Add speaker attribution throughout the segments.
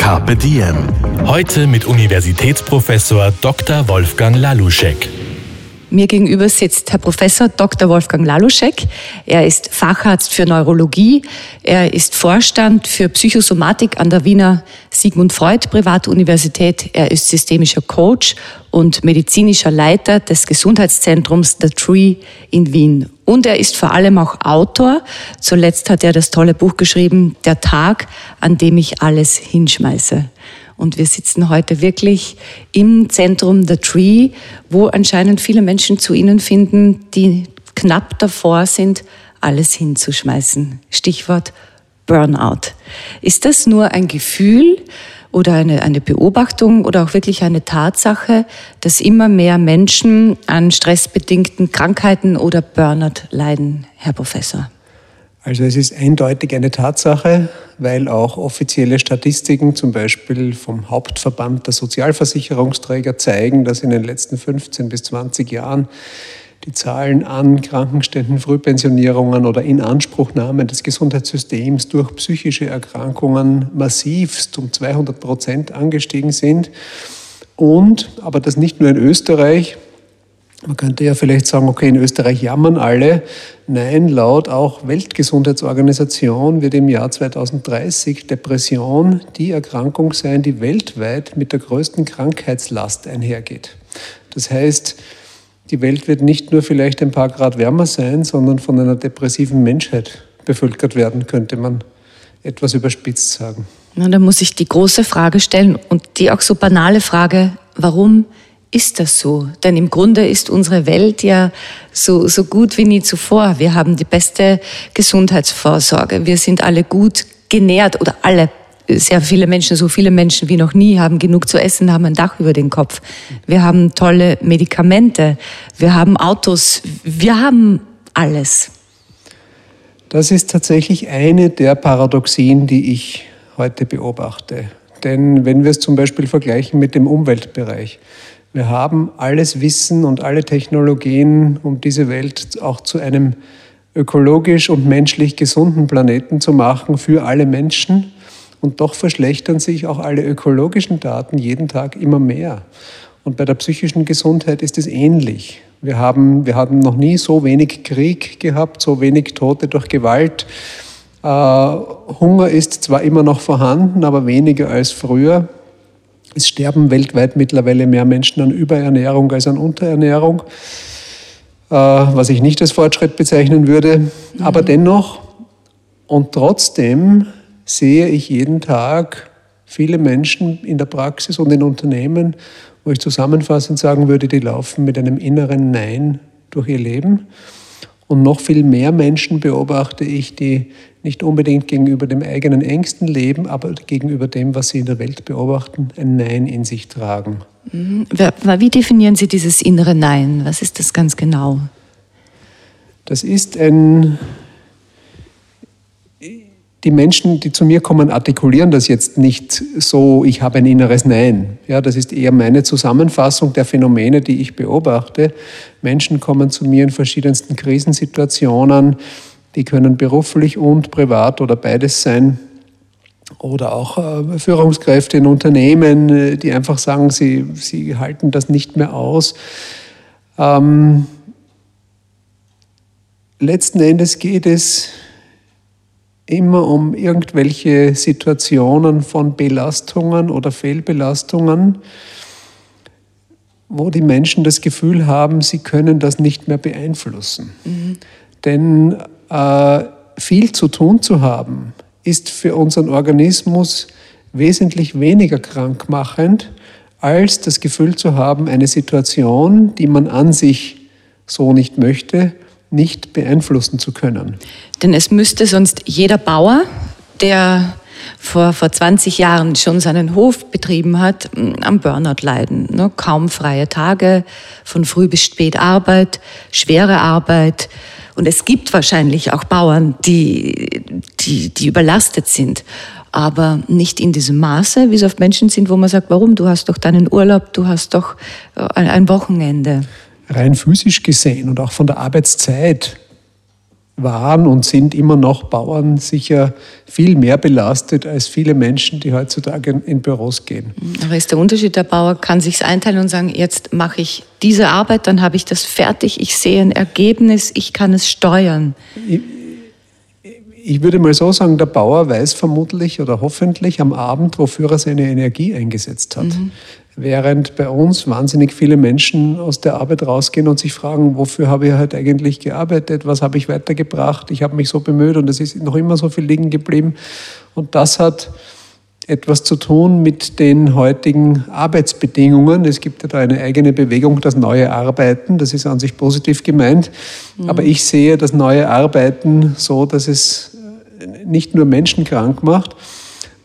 Speaker 1: Carpe Diem. Heute mit Universitätsprofessor Dr. Wolfgang Laluschek.
Speaker 2: Mir gegenüber sitzt Herr Professor Dr. Wolfgang Laluschek. Er ist Facharzt für Neurologie. Er ist Vorstand für Psychosomatik an der Wiener Sigmund Freud Privatuniversität. Er ist systemischer Coach und medizinischer Leiter des Gesundheitszentrums The Tree in Wien. Und er ist vor allem auch Autor. Zuletzt hat er das tolle Buch geschrieben, Der Tag, an dem ich alles hinschmeiße. Und wir sitzen heute wirklich im Zentrum The Tree, wo anscheinend viele Menschen zu Ihnen finden, die knapp davor sind, alles hinzuschmeißen. Stichwort Burnout. Ist das nur ein Gefühl oder eine, eine Beobachtung oder auch wirklich eine Tatsache, dass immer mehr Menschen an stressbedingten Krankheiten oder Burnout leiden, Herr Professor?
Speaker 3: Also es ist eindeutig eine Tatsache, weil auch offizielle Statistiken, zum Beispiel vom Hauptverband der Sozialversicherungsträger, zeigen, dass in den letzten 15 bis 20 Jahren die Zahlen an Krankenständen, Frühpensionierungen oder Inanspruchnahmen des Gesundheitssystems durch psychische Erkrankungen massivst um 200 Prozent angestiegen sind. Und, aber das nicht nur in Österreich, man könnte ja vielleicht sagen, okay, in Österreich jammern alle. Nein, laut auch Weltgesundheitsorganisation wird im Jahr 2030 Depression die Erkrankung sein, die weltweit mit der größten Krankheitslast einhergeht. Das heißt, die Welt wird nicht nur vielleicht ein paar Grad wärmer sein, sondern von einer depressiven Menschheit bevölkert werden, könnte man etwas überspitzt sagen.
Speaker 2: Na, da muss ich die große Frage stellen und die auch so banale Frage, warum ist das so? Denn im Grunde ist unsere Welt ja so, so gut wie nie zuvor. Wir haben die beste Gesundheitsvorsorge. Wir sind alle gut genährt oder alle, sehr viele Menschen, so viele Menschen wie noch nie, haben genug zu essen, haben ein Dach über den Kopf. Wir haben tolle Medikamente. Wir haben Autos. Wir haben alles.
Speaker 3: Das ist tatsächlich eine der Paradoxien, die ich heute beobachte. Denn wenn wir es zum Beispiel vergleichen mit dem Umweltbereich, wir haben alles Wissen und alle Technologien, um diese Welt auch zu einem ökologisch und menschlich gesunden Planeten zu machen für alle Menschen. Und doch verschlechtern sich auch alle ökologischen Daten jeden Tag immer mehr. Und bei der psychischen Gesundheit ist es ähnlich. Wir haben, wir haben noch nie so wenig Krieg gehabt, so wenig Tote durch Gewalt. Äh, Hunger ist zwar immer noch vorhanden, aber weniger als früher. Es sterben weltweit mittlerweile mehr Menschen an Überernährung als an Unterernährung, äh, was ich nicht als Fortschritt bezeichnen würde. Mhm. Aber dennoch und trotzdem sehe ich jeden Tag viele Menschen in der Praxis und in Unternehmen, wo ich zusammenfassend sagen würde, die laufen mit einem inneren Nein durch ihr Leben. Und noch viel mehr Menschen beobachte ich, die nicht unbedingt gegenüber dem eigenen Ängsten leben, aber gegenüber dem, was sie in der Welt beobachten, ein Nein in sich tragen.
Speaker 2: Mhm. Wie definieren Sie dieses innere Nein? Was ist das ganz genau?
Speaker 3: Das ist ein die Menschen, die zu mir kommen, artikulieren das jetzt nicht so, ich habe ein inneres Nein. Ja, das ist eher meine Zusammenfassung der Phänomene, die ich beobachte. Menschen kommen zu mir in verschiedensten Krisensituationen, die können beruflich und privat oder beides sein. Oder auch äh, Führungskräfte in Unternehmen, äh, die einfach sagen, sie, sie halten das nicht mehr aus. Ähm, letzten Endes geht es immer um irgendwelche Situationen von Belastungen oder Fehlbelastungen, wo die Menschen das Gefühl haben, sie können das nicht mehr beeinflussen. Mhm. Denn äh, viel zu tun zu haben, ist für unseren Organismus wesentlich weniger krankmachend, als das Gefühl zu haben, eine Situation, die man an sich so nicht möchte, nicht beeinflussen zu können.
Speaker 2: Denn es müsste sonst jeder Bauer, der vor, vor 20 Jahren schon seinen Hof betrieben hat, am Burnout leiden. Ne? Kaum freie Tage, von früh bis spät Arbeit, schwere Arbeit. Und es gibt wahrscheinlich auch Bauern, die, die, die überlastet sind aber nicht in diesem Maße, wie es oft Menschen sind, wo man sagt, warum? Du hast doch deinen Urlaub, du hast doch äh, ein Wochenende.
Speaker 3: Rein physisch gesehen und auch von der Arbeitszeit waren und sind immer noch Bauern sicher viel mehr belastet als viele Menschen, die heutzutage in Büros gehen.
Speaker 2: Aber ist der Unterschied, der Bauer kann sich einteilen und sagen, jetzt mache ich diese Arbeit, dann habe ich das fertig, ich sehe ein Ergebnis, ich kann es steuern.
Speaker 3: Ich, ich würde mal so sagen, der Bauer weiß vermutlich oder hoffentlich am Abend, wofür er seine Energie eingesetzt hat. Mhm. Während bei uns wahnsinnig viele Menschen aus der Arbeit rausgehen und sich fragen, wofür habe ich heute eigentlich gearbeitet, was habe ich weitergebracht, ich habe mich so bemüht und es ist noch immer so viel liegen geblieben. Und das hat etwas zu tun mit den heutigen Arbeitsbedingungen. Es gibt ja da eine eigene Bewegung, das neue Arbeiten. Das ist an sich positiv gemeint. Mhm. Aber ich sehe das neue Arbeiten so, dass es nicht nur Menschen krank macht,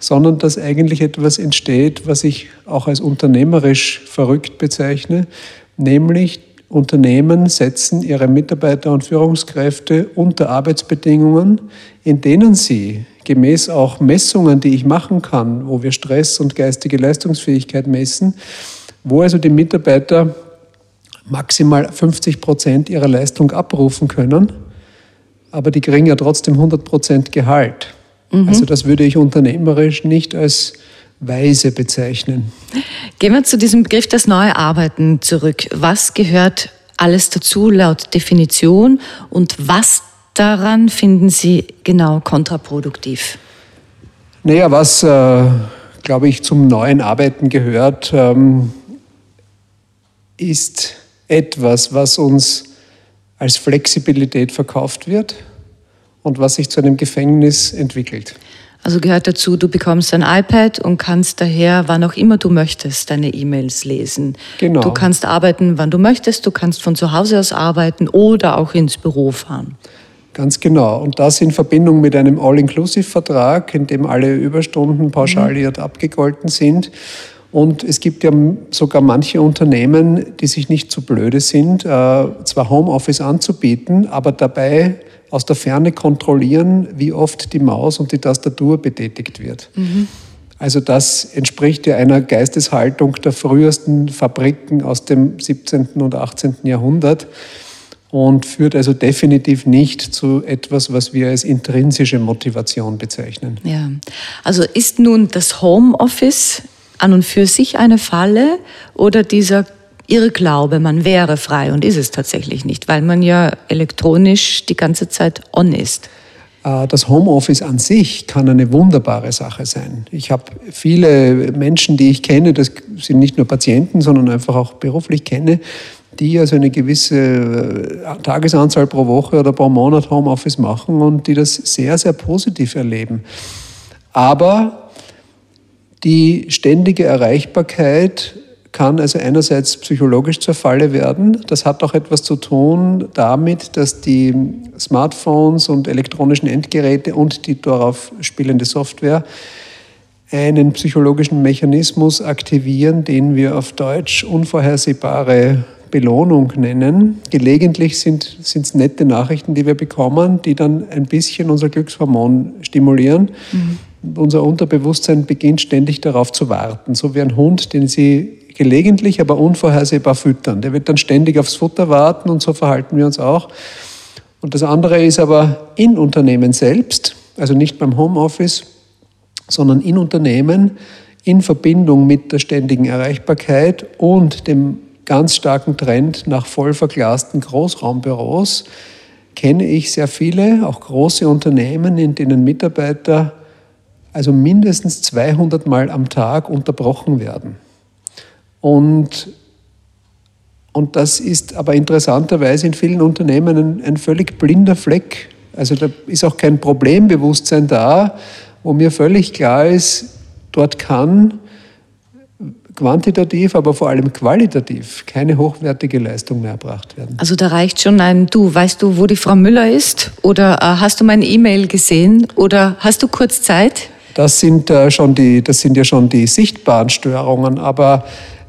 Speaker 3: sondern dass eigentlich etwas entsteht, was ich auch als unternehmerisch verrückt bezeichne, nämlich Unternehmen setzen ihre Mitarbeiter und Führungskräfte unter Arbeitsbedingungen, in denen sie gemäß auch Messungen, die ich machen kann, wo wir Stress und geistige Leistungsfähigkeit messen, wo also die Mitarbeiter maximal 50 Prozent ihrer Leistung abrufen können, aber die kriegen ja trotzdem 100 Prozent Gehalt. Mhm. Also das würde ich unternehmerisch nicht als weise bezeichnen.
Speaker 2: Gehen wir zu diesem Begriff das neue Arbeiten zurück. Was gehört alles dazu laut Definition und was daran finden Sie genau kontraproduktiv?
Speaker 3: Naja, was, äh, glaube ich, zum neuen Arbeiten gehört, ähm, ist etwas, was uns als Flexibilität verkauft wird und was sich zu einem Gefängnis entwickelt.
Speaker 2: Also gehört dazu, du bekommst ein iPad und kannst daher, wann auch immer du möchtest, deine E-Mails lesen. Genau. Du kannst arbeiten, wann du möchtest, du kannst von zu Hause aus arbeiten oder auch ins Büro fahren.
Speaker 3: Ganz genau. Und das in Verbindung mit einem All-Inclusive-Vertrag, in dem alle Überstunden pauschaliert mhm. abgegolten sind. Und es gibt ja sogar manche Unternehmen, die sich nicht zu blöde sind, äh, zwar Homeoffice anzubieten, aber dabei aus der Ferne kontrollieren, wie oft die Maus und die Tastatur betätigt wird. Mhm. Also das entspricht ja einer Geisteshaltung der frühesten Fabriken aus dem 17. und 18. Jahrhundert und führt also definitiv nicht zu etwas, was wir als intrinsische Motivation bezeichnen.
Speaker 2: Ja, also ist nun das Homeoffice an und für sich eine Falle oder dieser Irrglaube, man wäre frei und ist es tatsächlich nicht, weil man ja elektronisch die ganze Zeit on ist?
Speaker 3: Äh, das Homeoffice an sich kann eine wunderbare Sache sein. Ich habe viele Menschen, die ich kenne, das sind nicht nur Patienten, sondern einfach auch beruflich kenne, die also eine gewisse äh, Tagesanzahl pro Woche oder pro Monat Homeoffice machen und die das sehr, sehr positiv erleben. Aber die ständige Erreichbarkeit kann also einerseits psychologisch zur Falle werden. Das hat auch etwas zu tun damit, dass die Smartphones und elektronischen Endgeräte und die darauf spielende Software einen psychologischen Mechanismus aktivieren, den wir auf Deutsch unvorhersehbare Belohnung nennen. Gelegentlich sind es nette Nachrichten, die wir bekommen, die dann ein bisschen unser Glückshormon stimulieren. Mhm. Unser Unterbewusstsein beginnt ständig darauf zu warten, so wie ein Hund, den Sie gelegentlich, aber unvorhersehbar füttern. Der wird dann ständig aufs Futter warten und so verhalten wir uns auch. Und das andere ist aber in Unternehmen selbst, also nicht beim Homeoffice, sondern in Unternehmen in Verbindung mit der ständigen Erreichbarkeit und dem ganz starken Trend nach voll verglasten Großraumbüros kenne ich sehr viele, auch große Unternehmen, in denen Mitarbeiter also mindestens 200 Mal am Tag unterbrochen werden. Und, und das ist aber interessanterweise in vielen Unternehmen ein, ein völlig blinder Fleck. Also da ist auch kein Problembewusstsein da, wo mir völlig klar ist, dort kann quantitativ, aber vor allem qualitativ keine hochwertige Leistung mehr erbracht werden.
Speaker 2: Also da reicht schon ein Du. Weißt du, wo die Frau Müller ist? Oder äh, hast du meine E-Mail gesehen? Oder hast du kurz Zeit?
Speaker 3: Das sind, äh, schon die, das sind ja schon die sichtbaren Störungen. Aber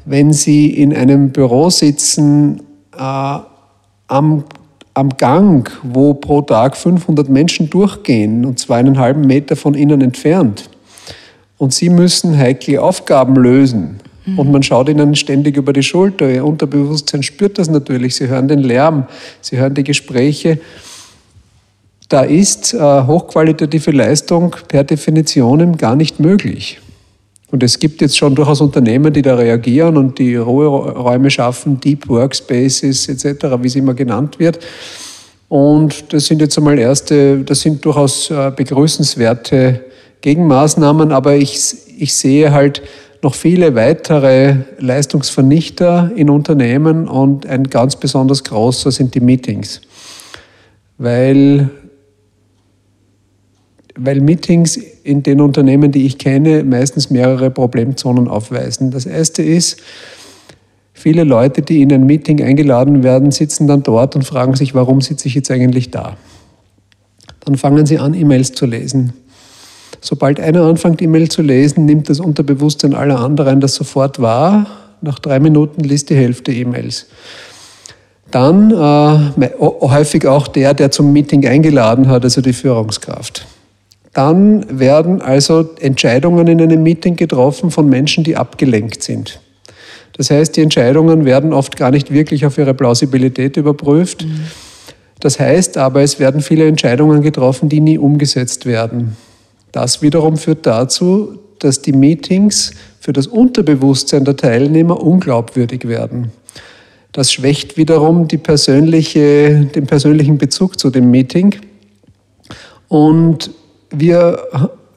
Speaker 3: wenn Sie in einem Büro sitzen, äh, am, am Gang, wo pro Tag 500 Menschen durchgehen und zwar einen halben Meter von Ihnen entfernt, und Sie müssen heikle Aufgaben lösen, und man schaut ihnen ständig über die Schulter. Ihr Unterbewusstsein spürt das natürlich. Sie hören den Lärm, sie hören die Gespräche. Da ist äh, hochqualitative Leistung per Definition gar nicht möglich. Und es gibt jetzt schon durchaus Unternehmen, die da reagieren und die Ruheräume schaffen, Deep Workspaces etc., wie es immer genannt wird. Und das sind jetzt einmal erste, das sind durchaus äh, begrüßenswerte Gegenmaßnahmen, aber ich, ich sehe halt noch viele weitere Leistungsvernichter in Unternehmen und ein ganz besonders großer sind die Meetings. Weil, weil Meetings in den Unternehmen, die ich kenne, meistens mehrere Problemzonen aufweisen. Das erste ist, viele Leute, die in ein Meeting eingeladen werden, sitzen dann dort und fragen sich, warum sitze ich jetzt eigentlich da? Dann fangen sie an, E-Mails zu lesen. Sobald einer anfängt, E-Mail zu lesen, nimmt das Unterbewusstsein aller anderen das sofort wahr. Nach drei Minuten liest die Hälfte E-Mails. Dann äh, häufig auch der, der zum Meeting eingeladen hat, also die Führungskraft. Dann werden also Entscheidungen in einem Meeting getroffen von Menschen, die abgelenkt sind. Das heißt, die Entscheidungen werden oft gar nicht wirklich auf ihre Plausibilität überprüft. Das heißt aber, es werden viele Entscheidungen getroffen, die nie umgesetzt werden. Das wiederum führt dazu, dass die Meetings für das Unterbewusstsein der Teilnehmer unglaubwürdig werden. Das schwächt wiederum persönliche, den persönlichen Bezug zu dem Meeting. Und wir,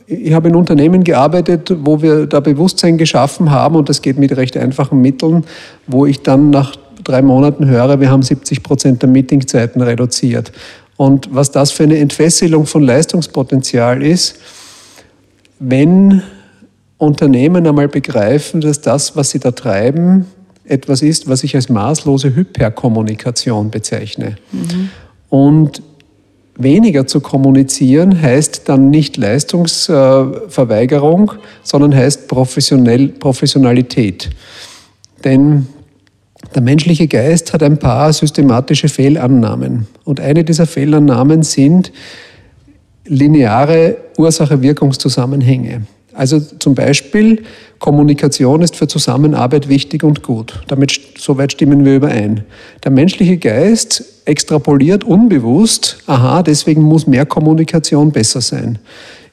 Speaker 3: ich habe in Unternehmen gearbeitet, wo wir da Bewusstsein geschaffen haben und das geht mit recht einfachen Mitteln, wo ich dann nach drei Monaten höre, wir haben 70 Prozent der Meetingzeiten reduziert. Und was das für eine Entfesselung von Leistungspotenzial ist, wenn Unternehmen einmal begreifen, dass das, was sie da treiben, etwas ist, was ich als maßlose Hyperkommunikation bezeichne. Mhm. Und weniger zu kommunizieren heißt dann nicht Leistungsverweigerung, sondern heißt professionell, Professionalität. Denn der menschliche Geist hat ein paar systematische Fehlannahmen. Und eine dieser Fehlannahmen sind, lineare Ursache-Wirkungszusammenhänge. Also zum Beispiel, Kommunikation ist für Zusammenarbeit wichtig und gut. Damit, soweit stimmen wir überein. Der menschliche Geist extrapoliert unbewusst, aha, deswegen muss mehr Kommunikation besser sein.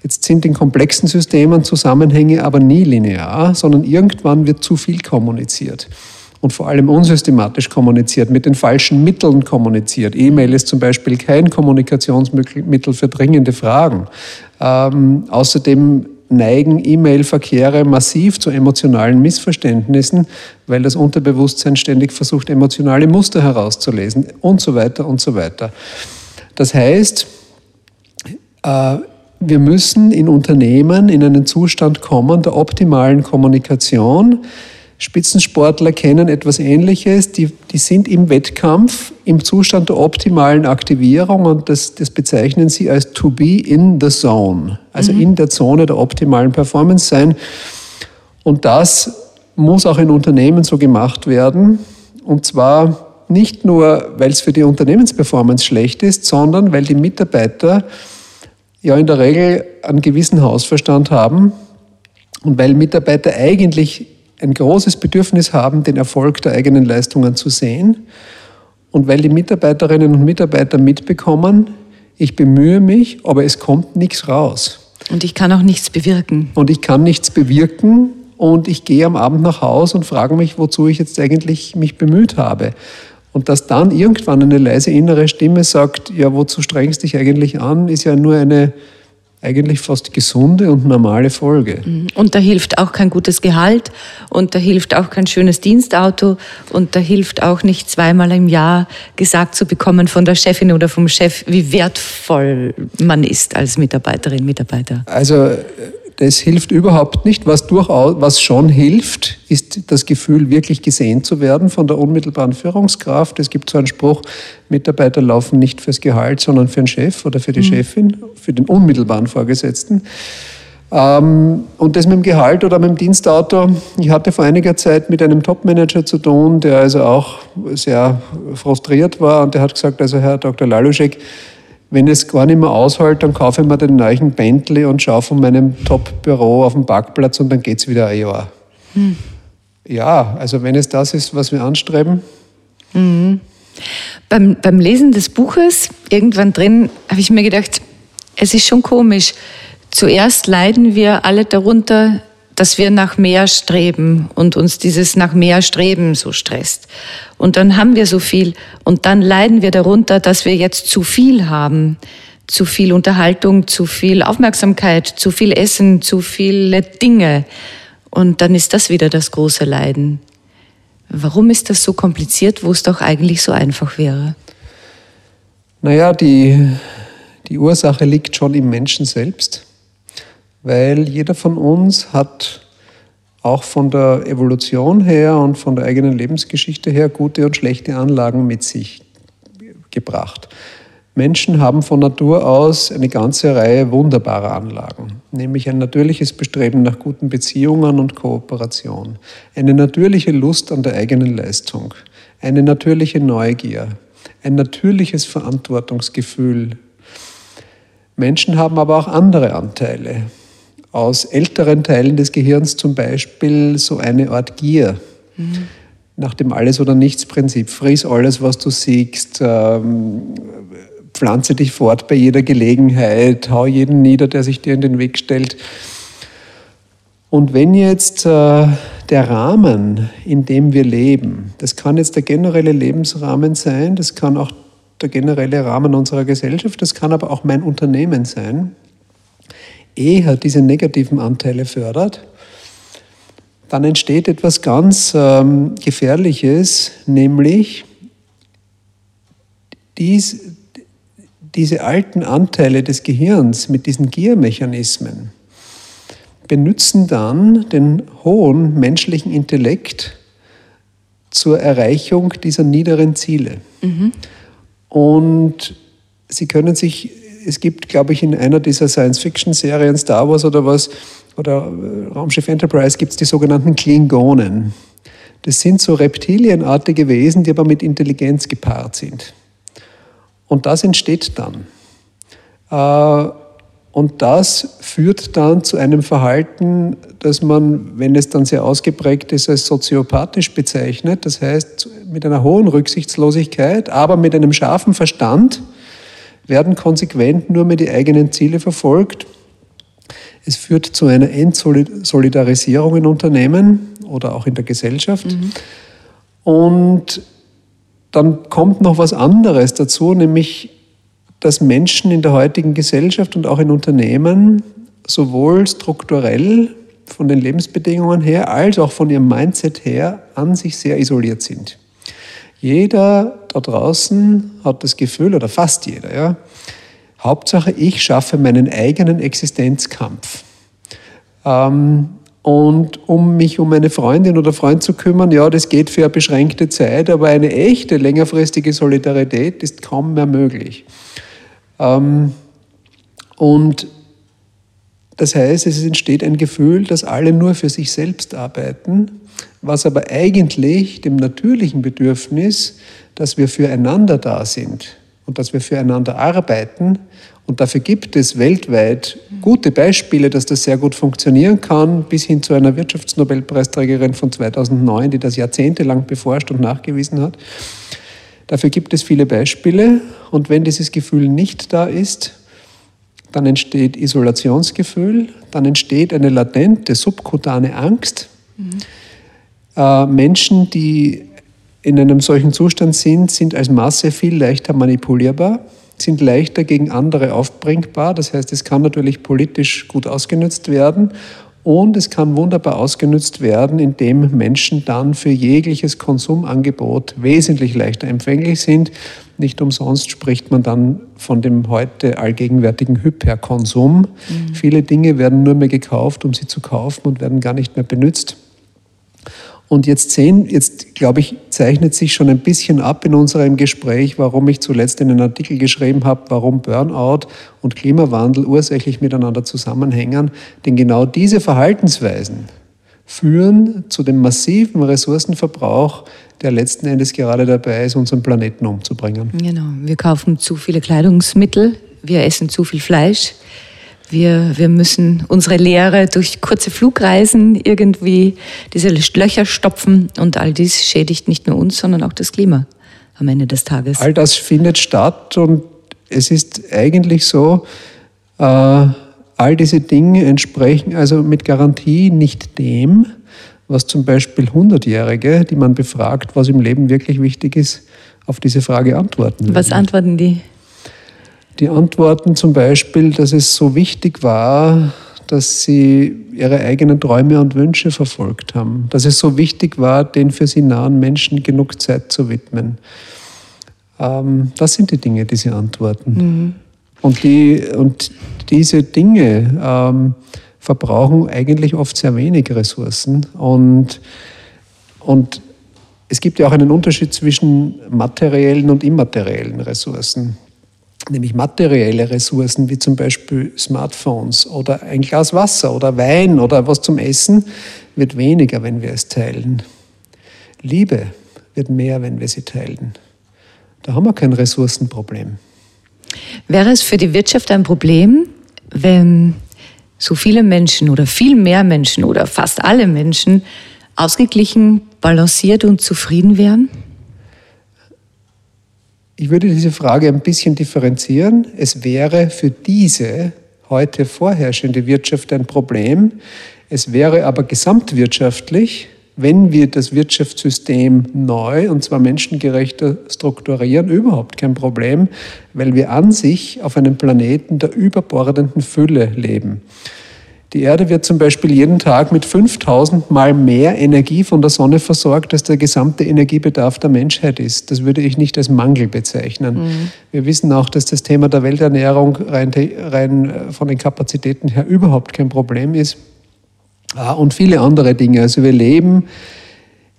Speaker 3: Jetzt sind in komplexen Systemen Zusammenhänge aber nie linear, sondern irgendwann wird zu viel kommuniziert und vor allem unsystematisch kommuniziert, mit den falschen Mitteln kommuniziert. E-Mail ist zum Beispiel kein Kommunikationsmittel für dringende Fragen. Ähm, außerdem neigen E-Mail-Verkehre massiv zu emotionalen Missverständnissen, weil das Unterbewusstsein ständig versucht, emotionale Muster herauszulesen und so weiter und so weiter. Das heißt, äh, wir müssen in Unternehmen in einen Zustand kommen der optimalen Kommunikation, Spitzensportler kennen etwas Ähnliches. Die, die sind im Wettkampf im Zustand der optimalen Aktivierung und das, das bezeichnen sie als to be in the zone, also mhm. in der Zone der optimalen Performance sein. Und das muss auch in Unternehmen so gemacht werden. Und zwar nicht nur, weil es für die Unternehmensperformance schlecht ist, sondern weil die Mitarbeiter ja in der Regel einen gewissen Hausverstand haben und weil Mitarbeiter eigentlich ein großes Bedürfnis haben, den Erfolg der eigenen Leistungen zu sehen. Und weil die Mitarbeiterinnen und Mitarbeiter mitbekommen, ich bemühe mich, aber es kommt nichts raus.
Speaker 2: Und ich kann auch nichts bewirken.
Speaker 3: Und ich kann nichts bewirken und ich gehe am Abend nach Hause und frage mich, wozu ich jetzt eigentlich mich bemüht habe. Und dass dann irgendwann eine leise innere Stimme sagt, ja, wozu strengst du dich eigentlich an, ist ja nur eine eigentlich fast gesunde und normale Folge.
Speaker 2: Mhm. Und da hilft auch kein gutes Gehalt und da hilft auch kein schönes Dienstauto und da hilft auch nicht zweimal im Jahr gesagt zu bekommen von der Chefin oder vom Chef, wie wertvoll man ist als Mitarbeiterin, Mitarbeiter.
Speaker 3: Also das hilft überhaupt nicht. Was durchaus, was schon hilft, ist das Gefühl, wirklich gesehen zu werden von der unmittelbaren Führungskraft. Es gibt so einen Spruch, Mitarbeiter laufen nicht fürs Gehalt, sondern für den Chef oder für die mhm. Chefin, für den unmittelbaren Vorgesetzten. Ähm, und das mit dem Gehalt oder mit dem Dienstauto, ich hatte vor einiger Zeit mit einem Topmanager zu tun, der also auch sehr frustriert war und der hat gesagt, also Herr Dr. Laluschek, wenn es gar nicht mehr aushält, dann kaufe ich mir den neuen Bentley und schaue von meinem Top-Büro auf den Parkplatz und dann geht es wieder ein Jahr. Hm. Ja, also wenn es das ist, was wir anstreben.
Speaker 2: Mhm. Beim, beim Lesen des Buches, irgendwann drin, habe ich mir gedacht, es ist schon komisch. Zuerst leiden wir alle darunter, dass wir nach mehr streben und uns dieses nach mehr Streben so stresst. Und dann haben wir so viel und dann leiden wir darunter, dass wir jetzt zu viel haben. Zu viel Unterhaltung, zu viel Aufmerksamkeit, zu viel Essen, zu viele Dinge. Und dann ist das wieder das große Leiden. Warum ist das so kompliziert, wo es doch eigentlich so einfach wäre?
Speaker 3: Naja, die, die Ursache liegt schon im Menschen selbst, weil jeder von uns hat auch von der Evolution her und von der eigenen Lebensgeschichte her gute und schlechte Anlagen mit sich gebracht. Menschen haben von Natur aus eine ganze Reihe wunderbarer Anlagen, nämlich ein natürliches Bestreben nach guten Beziehungen und Kooperation, eine natürliche Lust an der eigenen Leistung, eine natürliche Neugier, ein natürliches Verantwortungsgefühl. Menschen haben aber auch andere Anteile. Aus älteren Teilen des Gehirns zum Beispiel so eine Art Gier. Mhm nach dem Alles- oder Nichts-Prinzip. Friss alles, was du siehst, ähm, pflanze dich fort bei jeder Gelegenheit, hau jeden nieder, der sich dir in den Weg stellt. Und wenn jetzt äh, der Rahmen, in dem wir leben, das kann jetzt der generelle Lebensrahmen sein, das kann auch der generelle Rahmen unserer Gesellschaft, das kann aber auch mein Unternehmen sein, eher diese negativen Anteile fördert, dann entsteht etwas ganz ähm, Gefährliches, nämlich dies, diese alten Anteile des Gehirns mit diesen Giermechanismen benutzen dann den hohen menschlichen Intellekt zur Erreichung dieser niederen Ziele. Mhm. Und sie können sich, es gibt, glaube ich, in einer dieser Science-Fiction-Serien, Star Wars oder was, oder äh, Raumschiff Enterprise, gibt es die sogenannten Klingonen. Das sind so reptilienartige Wesen, die aber mit Intelligenz gepaart sind. Und das entsteht dann. Äh, und das führt dann zu einem Verhalten, das man, wenn es dann sehr ausgeprägt ist, als soziopathisch bezeichnet. Das heißt, mit einer hohen Rücksichtslosigkeit, aber mit einem scharfen Verstand werden konsequent nur mehr die eigenen Ziele verfolgt. Es führt zu einer Entsolidarisierung in Unternehmen oder auch in der Gesellschaft. Mhm. Und dann kommt noch was anderes dazu, nämlich dass Menschen in der heutigen Gesellschaft und auch in Unternehmen sowohl strukturell von den Lebensbedingungen her als auch von ihrem Mindset her an sich sehr isoliert sind. Jeder da draußen hat das Gefühl, oder fast jeder, ja, Hauptsache ich schaffe meinen eigenen Existenzkampf. Ähm, und um mich um eine Freundin oder Freund zu kümmern, ja, das geht für eine beschränkte Zeit, aber eine echte längerfristige Solidarität ist kaum mehr möglich. Ähm, und das heißt, es entsteht ein Gefühl, dass alle nur für sich selbst arbeiten, was aber eigentlich dem natürlichen Bedürfnis, dass wir füreinander da sind und dass wir füreinander arbeiten und dafür gibt es weltweit gute Beispiele, dass das sehr gut funktionieren kann, bis hin zu einer Wirtschaftsnobelpreisträgerin von 2009, die das jahrzehntelang beforscht und nachgewiesen hat. Dafür gibt es viele Beispiele und wenn dieses Gefühl nicht da ist, dann entsteht Isolationsgefühl, dann entsteht eine latente subkutane Angst. Mhm. Äh, Menschen, die in einem solchen Zustand sind, sind als Masse viel leichter manipulierbar sind leichter gegen andere aufbringbar. Das heißt, es kann natürlich politisch gut ausgenutzt werden und es kann wunderbar ausgenutzt werden, indem Menschen dann für jegliches Konsumangebot wesentlich leichter empfänglich sind. Nicht umsonst spricht man dann von dem heute allgegenwärtigen Hyperkonsum. Mhm. Viele Dinge werden nur mehr gekauft, um sie zu kaufen und werden gar nicht mehr benutzt. Und jetzt sehen, jetzt glaube ich, zeichnet sich schon ein bisschen ab in unserem Gespräch, warum ich zuletzt in einem Artikel geschrieben habe, warum Burnout und Klimawandel ursächlich miteinander zusammenhängen. Denn genau diese Verhaltensweisen führen zu dem massiven Ressourcenverbrauch, der letzten Endes gerade dabei ist, unseren Planeten umzubringen.
Speaker 2: Genau, wir kaufen zu viele Kleidungsmittel, wir essen zu viel Fleisch, wir, wir müssen unsere Lehre durch kurze Flugreisen irgendwie diese Löcher stopfen und all dies schädigt nicht nur uns, sondern auch das Klima am Ende des Tages.
Speaker 3: All das findet statt und es ist eigentlich so, äh, all diese Dinge entsprechen also mit Garantie nicht dem, was zum Beispiel Hundertjährige, die man befragt, was im Leben wirklich wichtig ist, auf diese Frage antworten.
Speaker 2: Was antworten die?
Speaker 3: Die antworten zum Beispiel, dass es so wichtig war, dass sie ihre eigenen Träume und Wünsche verfolgt haben, dass es so wichtig war, den für sie nahen Menschen genug Zeit zu widmen. Ähm, das sind die Dinge, die sie antworten. Mhm. Und, die, und diese Dinge ähm, verbrauchen eigentlich oft sehr wenig Ressourcen. Und, und es gibt ja auch einen Unterschied zwischen materiellen und immateriellen Ressourcen nämlich materielle Ressourcen wie zum Beispiel Smartphones oder ein Glas Wasser oder Wein oder was zum Essen, wird weniger, wenn wir es teilen. Liebe wird mehr, wenn wir sie teilen. Da haben wir kein Ressourcenproblem.
Speaker 2: Wäre es für die Wirtschaft ein Problem, wenn so viele Menschen oder viel mehr Menschen oder fast alle Menschen ausgeglichen, balanciert und zufrieden wären?
Speaker 3: Ich würde diese Frage ein bisschen differenzieren. Es wäre für diese heute vorherrschende Wirtschaft ein Problem. Es wäre aber gesamtwirtschaftlich, wenn wir das Wirtschaftssystem neu und zwar menschengerechter strukturieren, überhaupt kein Problem, weil wir an sich auf einem Planeten der überbordenden Fülle leben. Die Erde wird zum Beispiel jeden Tag mit 5000 Mal mehr Energie von der Sonne versorgt, als der gesamte Energiebedarf der Menschheit ist. Das würde ich nicht als Mangel bezeichnen. Mhm. Wir wissen auch, dass das Thema der Welternährung rein, rein äh, von den Kapazitäten her überhaupt kein Problem ist. Ah, und viele andere Dinge. Also wir leben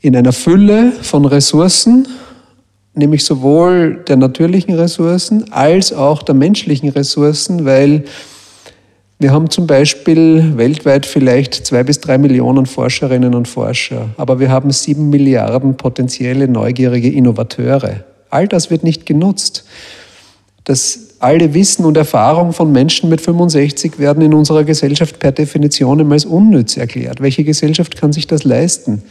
Speaker 3: in einer Fülle von Ressourcen, nämlich sowohl der natürlichen Ressourcen als auch der menschlichen Ressourcen, weil wir haben zum Beispiel weltweit vielleicht zwei bis drei Millionen Forscherinnen und Forscher, aber wir haben sieben Milliarden potenzielle neugierige Innovateure. All das wird nicht genutzt. Das alle Wissen und Erfahrung von Menschen mit 65 werden in unserer Gesellschaft per Definition immer als unnütz erklärt. Welche Gesellschaft kann sich das leisten?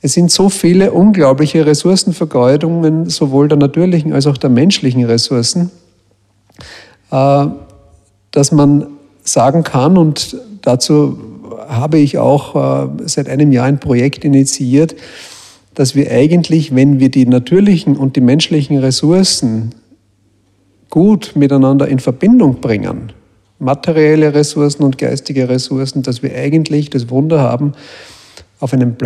Speaker 3: Es sind so viele unglaubliche Ressourcenvergeudungen, sowohl der natürlichen als auch der menschlichen Ressourcen, äh, dass man sagen kann. Und dazu habe ich auch äh, seit einem Jahr ein Projekt initiiert, dass wir eigentlich, wenn wir die natürlichen und die menschlichen Ressourcen gut miteinander in Verbindung bringen, materielle Ressourcen und geistige Ressourcen, dass wir eigentlich das Wunder haben, auf einem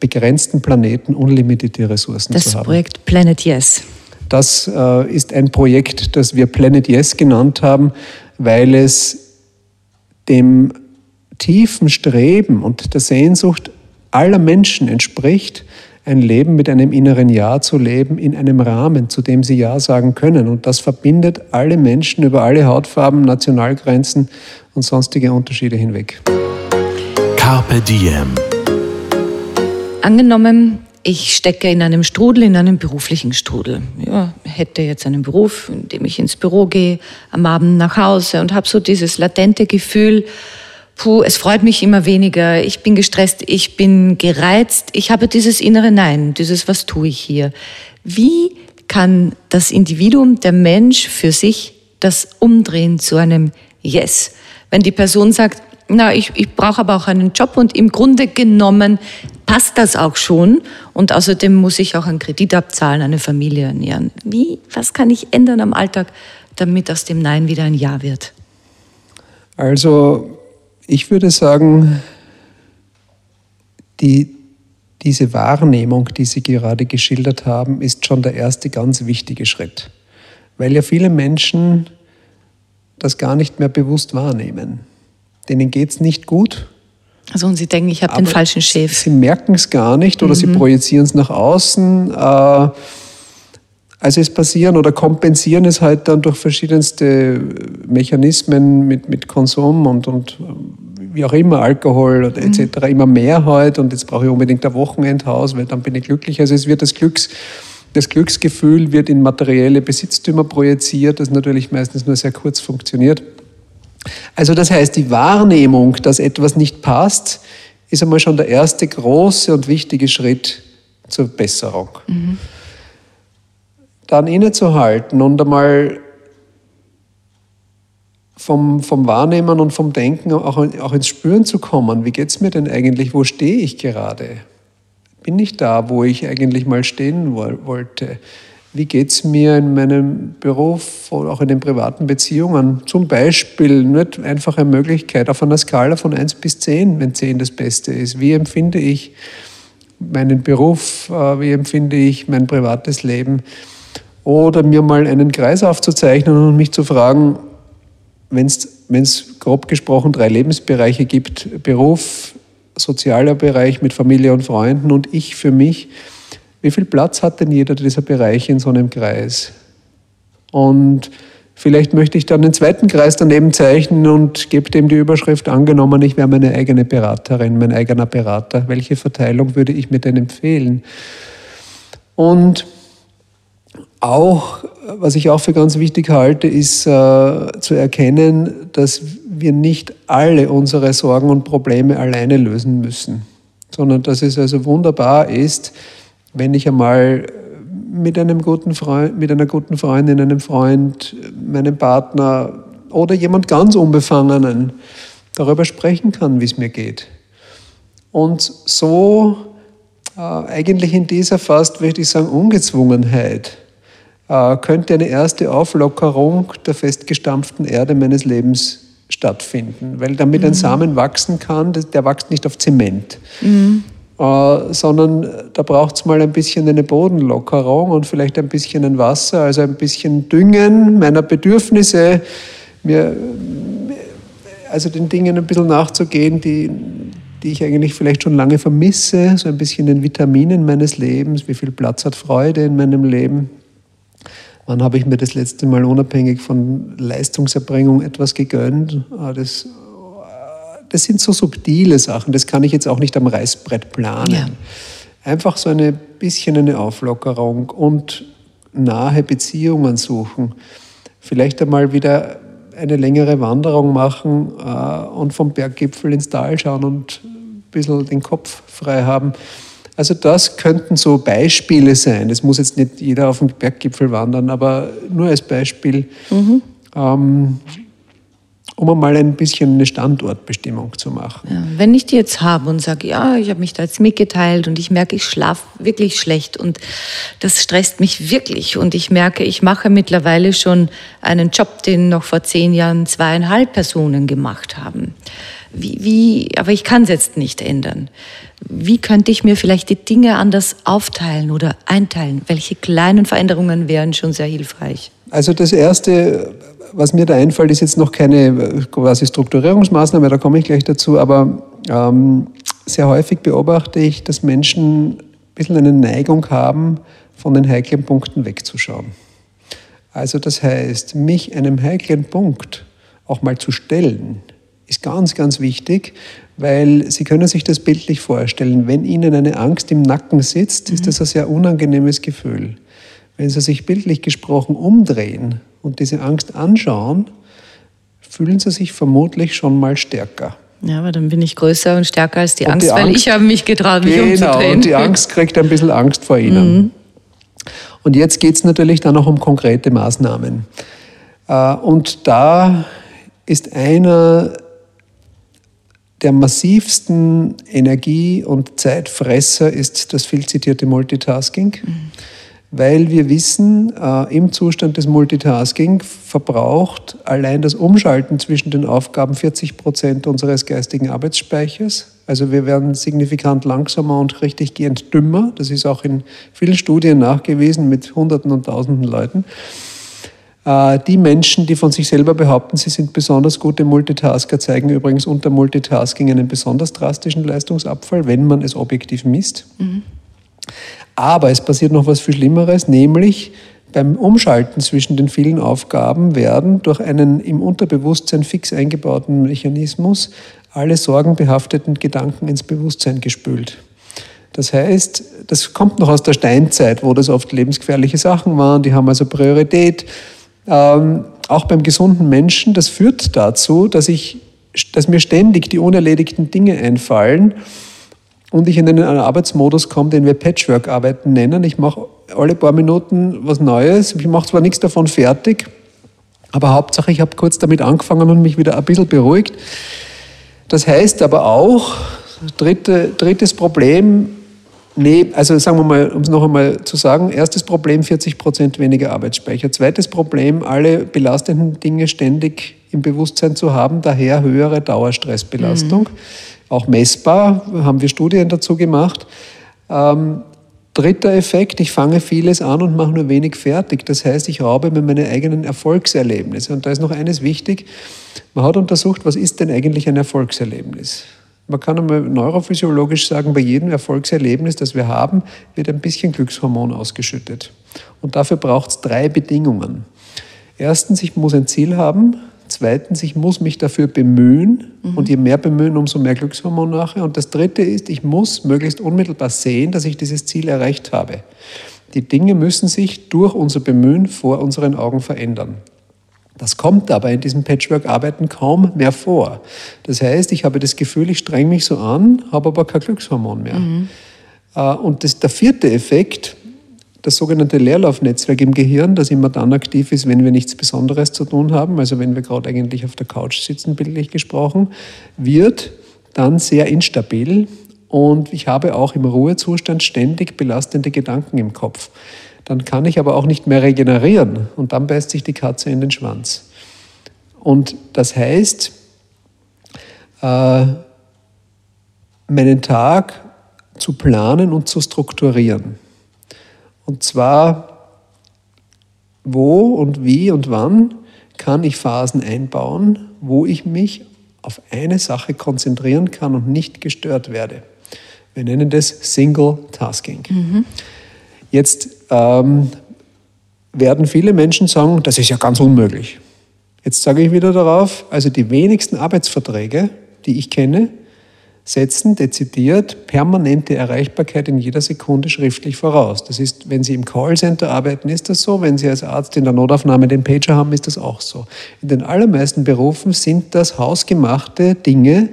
Speaker 3: begrenzten Planeten unlimitierte Ressourcen
Speaker 2: das
Speaker 3: zu haben.
Speaker 2: Das Projekt Planet Yes.
Speaker 3: Das äh, ist ein Projekt, das wir Planet Yes genannt haben, weil es dem tiefen Streben und der Sehnsucht aller Menschen entspricht, ein Leben mit einem inneren Ja zu leben, in einem Rahmen, zu dem sie Ja sagen können. Und das verbindet alle Menschen über alle Hautfarben, Nationalgrenzen und sonstige Unterschiede hinweg.
Speaker 1: Carpe Diem.
Speaker 2: Angenommen, ich stecke in einem Strudel, in einem beruflichen Strudel. Ja, hätte jetzt einen Beruf, in dem ich ins Büro gehe, am Abend nach Hause und habe so dieses latente Gefühl, puh, es freut mich immer weniger, ich bin gestresst, ich bin gereizt, ich habe dieses innere Nein, dieses Was tue ich hier. Wie kann das Individuum, der Mensch für sich das umdrehen zu einem Yes? Wenn die Person sagt, na, ich, ich brauche aber auch einen Job und im Grunde genommen passt das auch schon. Und außerdem muss ich auch einen Kredit abzahlen, eine Familie ernähren. Wie, was kann ich ändern am Alltag, damit aus dem Nein wieder ein Ja wird?
Speaker 3: Also, ich würde sagen, die, diese Wahrnehmung, die Sie gerade geschildert haben, ist schon der erste ganz wichtige Schritt. Weil ja viele Menschen das gar nicht mehr bewusst wahrnehmen. Denen geht es nicht gut
Speaker 2: Also und Sie denken, ich habe den falschen Chef.
Speaker 3: Sie merken es gar nicht oder mhm. Sie projizieren es nach außen. Äh, also es passieren oder kompensieren es halt dann durch verschiedenste Mechanismen mit, mit Konsum und, und wie auch immer, Alkohol oder etc. Mhm. immer mehr halt und jetzt brauche ich unbedingt ein Wochenendhaus, weil dann bin ich glücklich. Also es wird das Glücks, das Glücksgefühl wird in materielle Besitztümer projiziert, das natürlich meistens nur sehr kurz funktioniert. Also das heißt, die Wahrnehmung, dass etwas nicht passt, ist einmal schon der erste große und wichtige Schritt zur Besserung. Mhm. Dann innezuhalten und einmal vom, vom Wahrnehmen und vom Denken auch, auch ins Spüren zu kommen. Wie geht es mir denn eigentlich? Wo stehe ich gerade? Bin ich da, wo ich eigentlich mal stehen wollte? Wie geht es mir in meinem Beruf oder auch in den privaten Beziehungen? Zum Beispiel nicht einfach eine Möglichkeit auf einer Skala von 1 bis 10, wenn 10 das Beste ist. Wie empfinde ich meinen Beruf? Äh, wie empfinde ich mein privates Leben? Oder mir mal einen Kreis aufzuzeichnen und mich zu fragen, wenn es grob gesprochen drei Lebensbereiche gibt, Beruf, sozialer Bereich mit Familie und Freunden und ich für mich, wie viel Platz hat denn jeder dieser Bereiche in so einem Kreis? Und vielleicht möchte ich dann einen zweiten Kreis daneben zeichnen und gebe dem die Überschrift angenommen, ich wäre meine eigene Beraterin, mein eigener Berater. Welche Verteilung würde ich mir denn empfehlen? Und auch, was ich auch für ganz wichtig halte, ist äh, zu erkennen, dass wir nicht alle unsere Sorgen und Probleme alleine lösen müssen, sondern dass es also wunderbar ist, wenn ich einmal mit einem guten Freund, mit einer guten Freundin, einem Freund, meinem Partner oder jemand ganz Unbefangenen darüber sprechen kann, wie es mir geht. Und so äh, eigentlich in dieser fast, würde ich sagen, Ungezwungenheit äh, könnte eine erste Auflockerung der festgestampften Erde meines Lebens stattfinden, weil damit mhm. ein Samen wachsen kann, der wächst nicht auf Zement. Mhm. Äh, sondern da braucht es mal ein bisschen eine Bodenlockerung und vielleicht ein bisschen ein Wasser, also ein bisschen Düngen meiner Bedürfnisse, mir, also den Dingen ein bisschen nachzugehen, die, die ich eigentlich vielleicht schon lange vermisse, so ein bisschen den Vitaminen meines Lebens, wie viel Platz hat Freude in meinem Leben. Wann habe ich mir das letzte Mal unabhängig von Leistungserbringung etwas gegönnt? Ah, das das sind so subtile Sachen, das kann ich jetzt auch nicht am Reißbrett planen. Ja. Einfach so ein bisschen eine Auflockerung und nahe Beziehungen suchen. Vielleicht einmal wieder eine längere Wanderung machen äh, und vom Berggipfel ins Tal schauen und ein bisschen den Kopf frei haben. Also das könnten so Beispiele sein. Es muss jetzt nicht jeder auf den Berggipfel wandern, aber nur als Beispiel. Mhm. Ähm, um einmal ein bisschen eine Standortbestimmung zu machen.
Speaker 2: Ja, wenn ich die jetzt habe und sage, ja, ich habe mich da jetzt mitgeteilt und ich merke, ich schlafe wirklich schlecht und das stresst mich wirklich und ich merke, ich mache mittlerweile schon einen Job, den noch vor zehn Jahren zweieinhalb Personen gemacht haben. Wie, wie, aber ich kann es jetzt nicht ändern. Wie könnte ich mir vielleicht die Dinge anders aufteilen oder einteilen? Welche kleinen Veränderungen wären schon sehr hilfreich?
Speaker 3: Also das Erste, was mir da einfällt, ist jetzt noch keine äh, quasi Strukturierungsmaßnahme, da komme ich gleich dazu, aber ähm, sehr häufig beobachte ich, dass Menschen ein bisschen eine Neigung haben, von den heiklen Punkten wegzuschauen. Also das heißt, mich einem heiklen Punkt auch mal zu stellen, ist ganz, ganz wichtig, weil Sie können sich das bildlich vorstellen. Wenn Ihnen eine Angst im Nacken sitzt, ist mhm. das ein sehr unangenehmes Gefühl. Wenn Sie sich bildlich gesprochen umdrehen und diese Angst anschauen, fühlen Sie sich vermutlich schon mal stärker.
Speaker 2: Ja, aber dann bin ich größer und stärker als die, Angst, die Angst, weil ich habe mich getraut, mich genau, umzudrehen.
Speaker 3: und die Angst kriegt ein bisschen Angst vor Ihnen. Mhm. Und jetzt geht es natürlich dann auch um konkrete Maßnahmen. Äh, und da ist einer der massivsten Energie- und Zeitfresser ist das viel zitierte Multitasking. Mhm weil wir wissen, äh, im Zustand des Multitasking verbraucht allein das Umschalten zwischen den Aufgaben 40 Prozent unseres geistigen Arbeitsspeichers. Also wir werden signifikant langsamer und richtig gehend dümmer. Das ist auch in vielen Studien nachgewiesen mit Hunderten und Tausenden Leuten. Äh, die Menschen, die von sich selber behaupten, sie sind besonders gute Multitasker, zeigen übrigens unter Multitasking einen besonders drastischen Leistungsabfall, wenn man es objektiv misst. Mhm. Aber es passiert noch was viel Schlimmeres, nämlich beim Umschalten zwischen den vielen Aufgaben werden durch einen im Unterbewusstsein fix eingebauten Mechanismus alle sorgenbehafteten Gedanken ins Bewusstsein gespült. Das heißt, das kommt noch aus der Steinzeit, wo das oft lebensgefährliche Sachen waren, die haben also Priorität. Ähm, auch beim gesunden Menschen, das führt dazu, dass, ich, dass mir ständig die unerledigten Dinge einfallen und ich in einen Arbeitsmodus komme, den wir Patchwork-Arbeiten nennen. Ich mache alle paar Minuten was Neues. Ich mache zwar nichts davon fertig, aber Hauptsache, ich habe kurz damit angefangen und mich wieder ein bisschen beruhigt. Das heißt aber auch, dritte, drittes Problem, nee, also sagen wir mal, um es noch einmal zu sagen, erstes Problem 40 Prozent weniger Arbeitsspeicher. Zweites Problem, alle belastenden Dinge ständig im Bewusstsein zu haben, daher höhere Dauerstressbelastung. Mhm. Auch messbar, haben wir Studien dazu gemacht. Ähm, Dritter Effekt, ich fange vieles an und mache nur wenig fertig. Das heißt, ich raube mir meine eigenen Erfolgserlebnisse. Und da ist noch eines wichtig. Man hat untersucht, was ist denn eigentlich ein Erfolgserlebnis? Man kann einmal neurophysiologisch sagen, bei jedem Erfolgserlebnis, das wir haben, wird ein bisschen Glückshormon ausgeschüttet. Und dafür braucht es drei Bedingungen. Erstens, ich muss ein Ziel haben. Zweitens, ich muss mich dafür bemühen mhm. und je mehr bemühen, umso mehr Glückshormon nachher. Und das Dritte ist, ich muss möglichst unmittelbar sehen, dass ich dieses Ziel erreicht habe. Die Dinge müssen sich durch unser Bemühen vor unseren Augen verändern. Das kommt aber in diesem Patchwork-Arbeiten kaum mehr vor. Das heißt, ich habe das Gefühl, ich streng mich so an, habe aber kein Glückshormon mehr. Mhm. Äh, und das, der vierte Effekt, das sogenannte Leerlaufnetzwerk im Gehirn, das immer dann aktiv ist, wenn wir nichts Besonderes zu tun haben, also wenn wir gerade eigentlich auf der Couch sitzen, bildlich gesprochen, wird dann sehr instabil und ich habe auch im Ruhezustand ständig belastende Gedanken im Kopf. Dann kann ich aber auch nicht mehr regenerieren und dann beißt sich die Katze in den Schwanz. Und das heißt, äh, meinen Tag zu planen und zu strukturieren. Und zwar, wo und wie und wann kann ich Phasen einbauen, wo ich mich auf eine Sache konzentrieren kann und nicht gestört werde. Wir nennen das Single Tasking. Mhm. Jetzt ähm, werden viele Menschen sagen, das ist ja ganz unmöglich. Jetzt sage ich wieder darauf, also die wenigsten Arbeitsverträge, die ich kenne, setzen dezidiert permanente Erreichbarkeit in jeder Sekunde schriftlich voraus. Das ist, wenn Sie im Callcenter arbeiten, ist das so. Wenn Sie als Arzt in der Notaufnahme den Pager haben, ist das auch so. In den allermeisten Berufen sind das hausgemachte Dinge,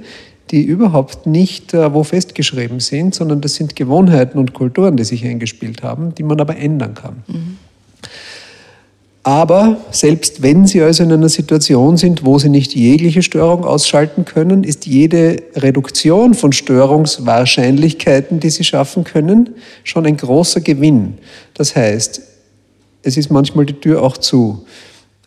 Speaker 3: die überhaupt nicht äh, wo festgeschrieben sind, sondern das sind Gewohnheiten und Kulturen, die sich eingespielt haben, die man aber ändern kann. Mhm. Aber selbst wenn Sie also in einer Situation sind, wo Sie nicht jegliche Störung ausschalten können, ist jede Reduktion von Störungswahrscheinlichkeiten, die Sie schaffen können, schon ein großer Gewinn. Das heißt, es ist manchmal die Tür auch zu.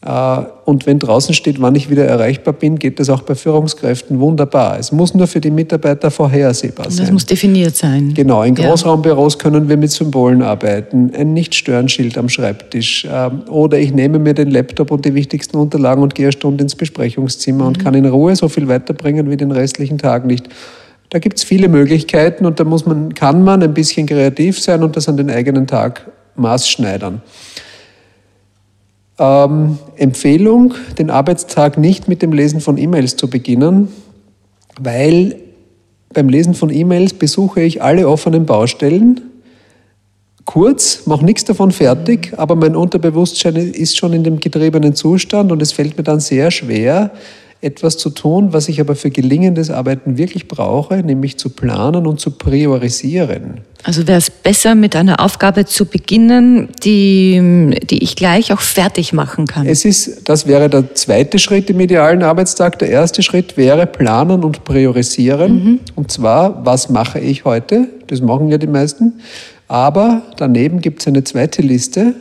Speaker 3: Äh, und wenn draußen steht, wann ich wieder erreichbar bin, geht das auch bei Führungskräften wunderbar. Es muss nur für die Mitarbeiter vorhersehbar sein.
Speaker 2: Das muss definiert sein.
Speaker 3: Genau, in Großraumbüros können wir mit Symbolen arbeiten, ein Nicht-Stören-Schild am Schreibtisch. Ähm, oder ich nehme mir den Laptop und die wichtigsten Unterlagen und gehe eine Stunde ins Besprechungszimmer mhm. und kann in Ruhe so viel weiterbringen wie den restlichen Tag nicht. Da gibt es viele Möglichkeiten und da muss man, kann man ein bisschen kreativ sein und das an den eigenen Tag maßschneidern. Ähm, Empfehlung, den Arbeitstag nicht mit dem Lesen von E-Mails zu beginnen, weil beim Lesen von E-Mails besuche ich alle offenen Baustellen. Kurz, mache nichts davon fertig, aber mein Unterbewusstsein ist schon in dem getriebenen Zustand und es fällt mir dann sehr schwer, etwas zu tun, was ich aber für gelingendes Arbeiten wirklich brauche, nämlich zu planen und zu priorisieren.
Speaker 2: Also wäre es besser, mit einer Aufgabe zu beginnen, die, die ich gleich auch fertig machen kann.
Speaker 3: Es ist, das wäre der zweite Schritt im idealen Arbeitstag. Der erste Schritt wäre planen und priorisieren. Mhm. Und zwar, was mache ich heute? Das machen ja die meisten. Aber daneben gibt es eine zweite Liste,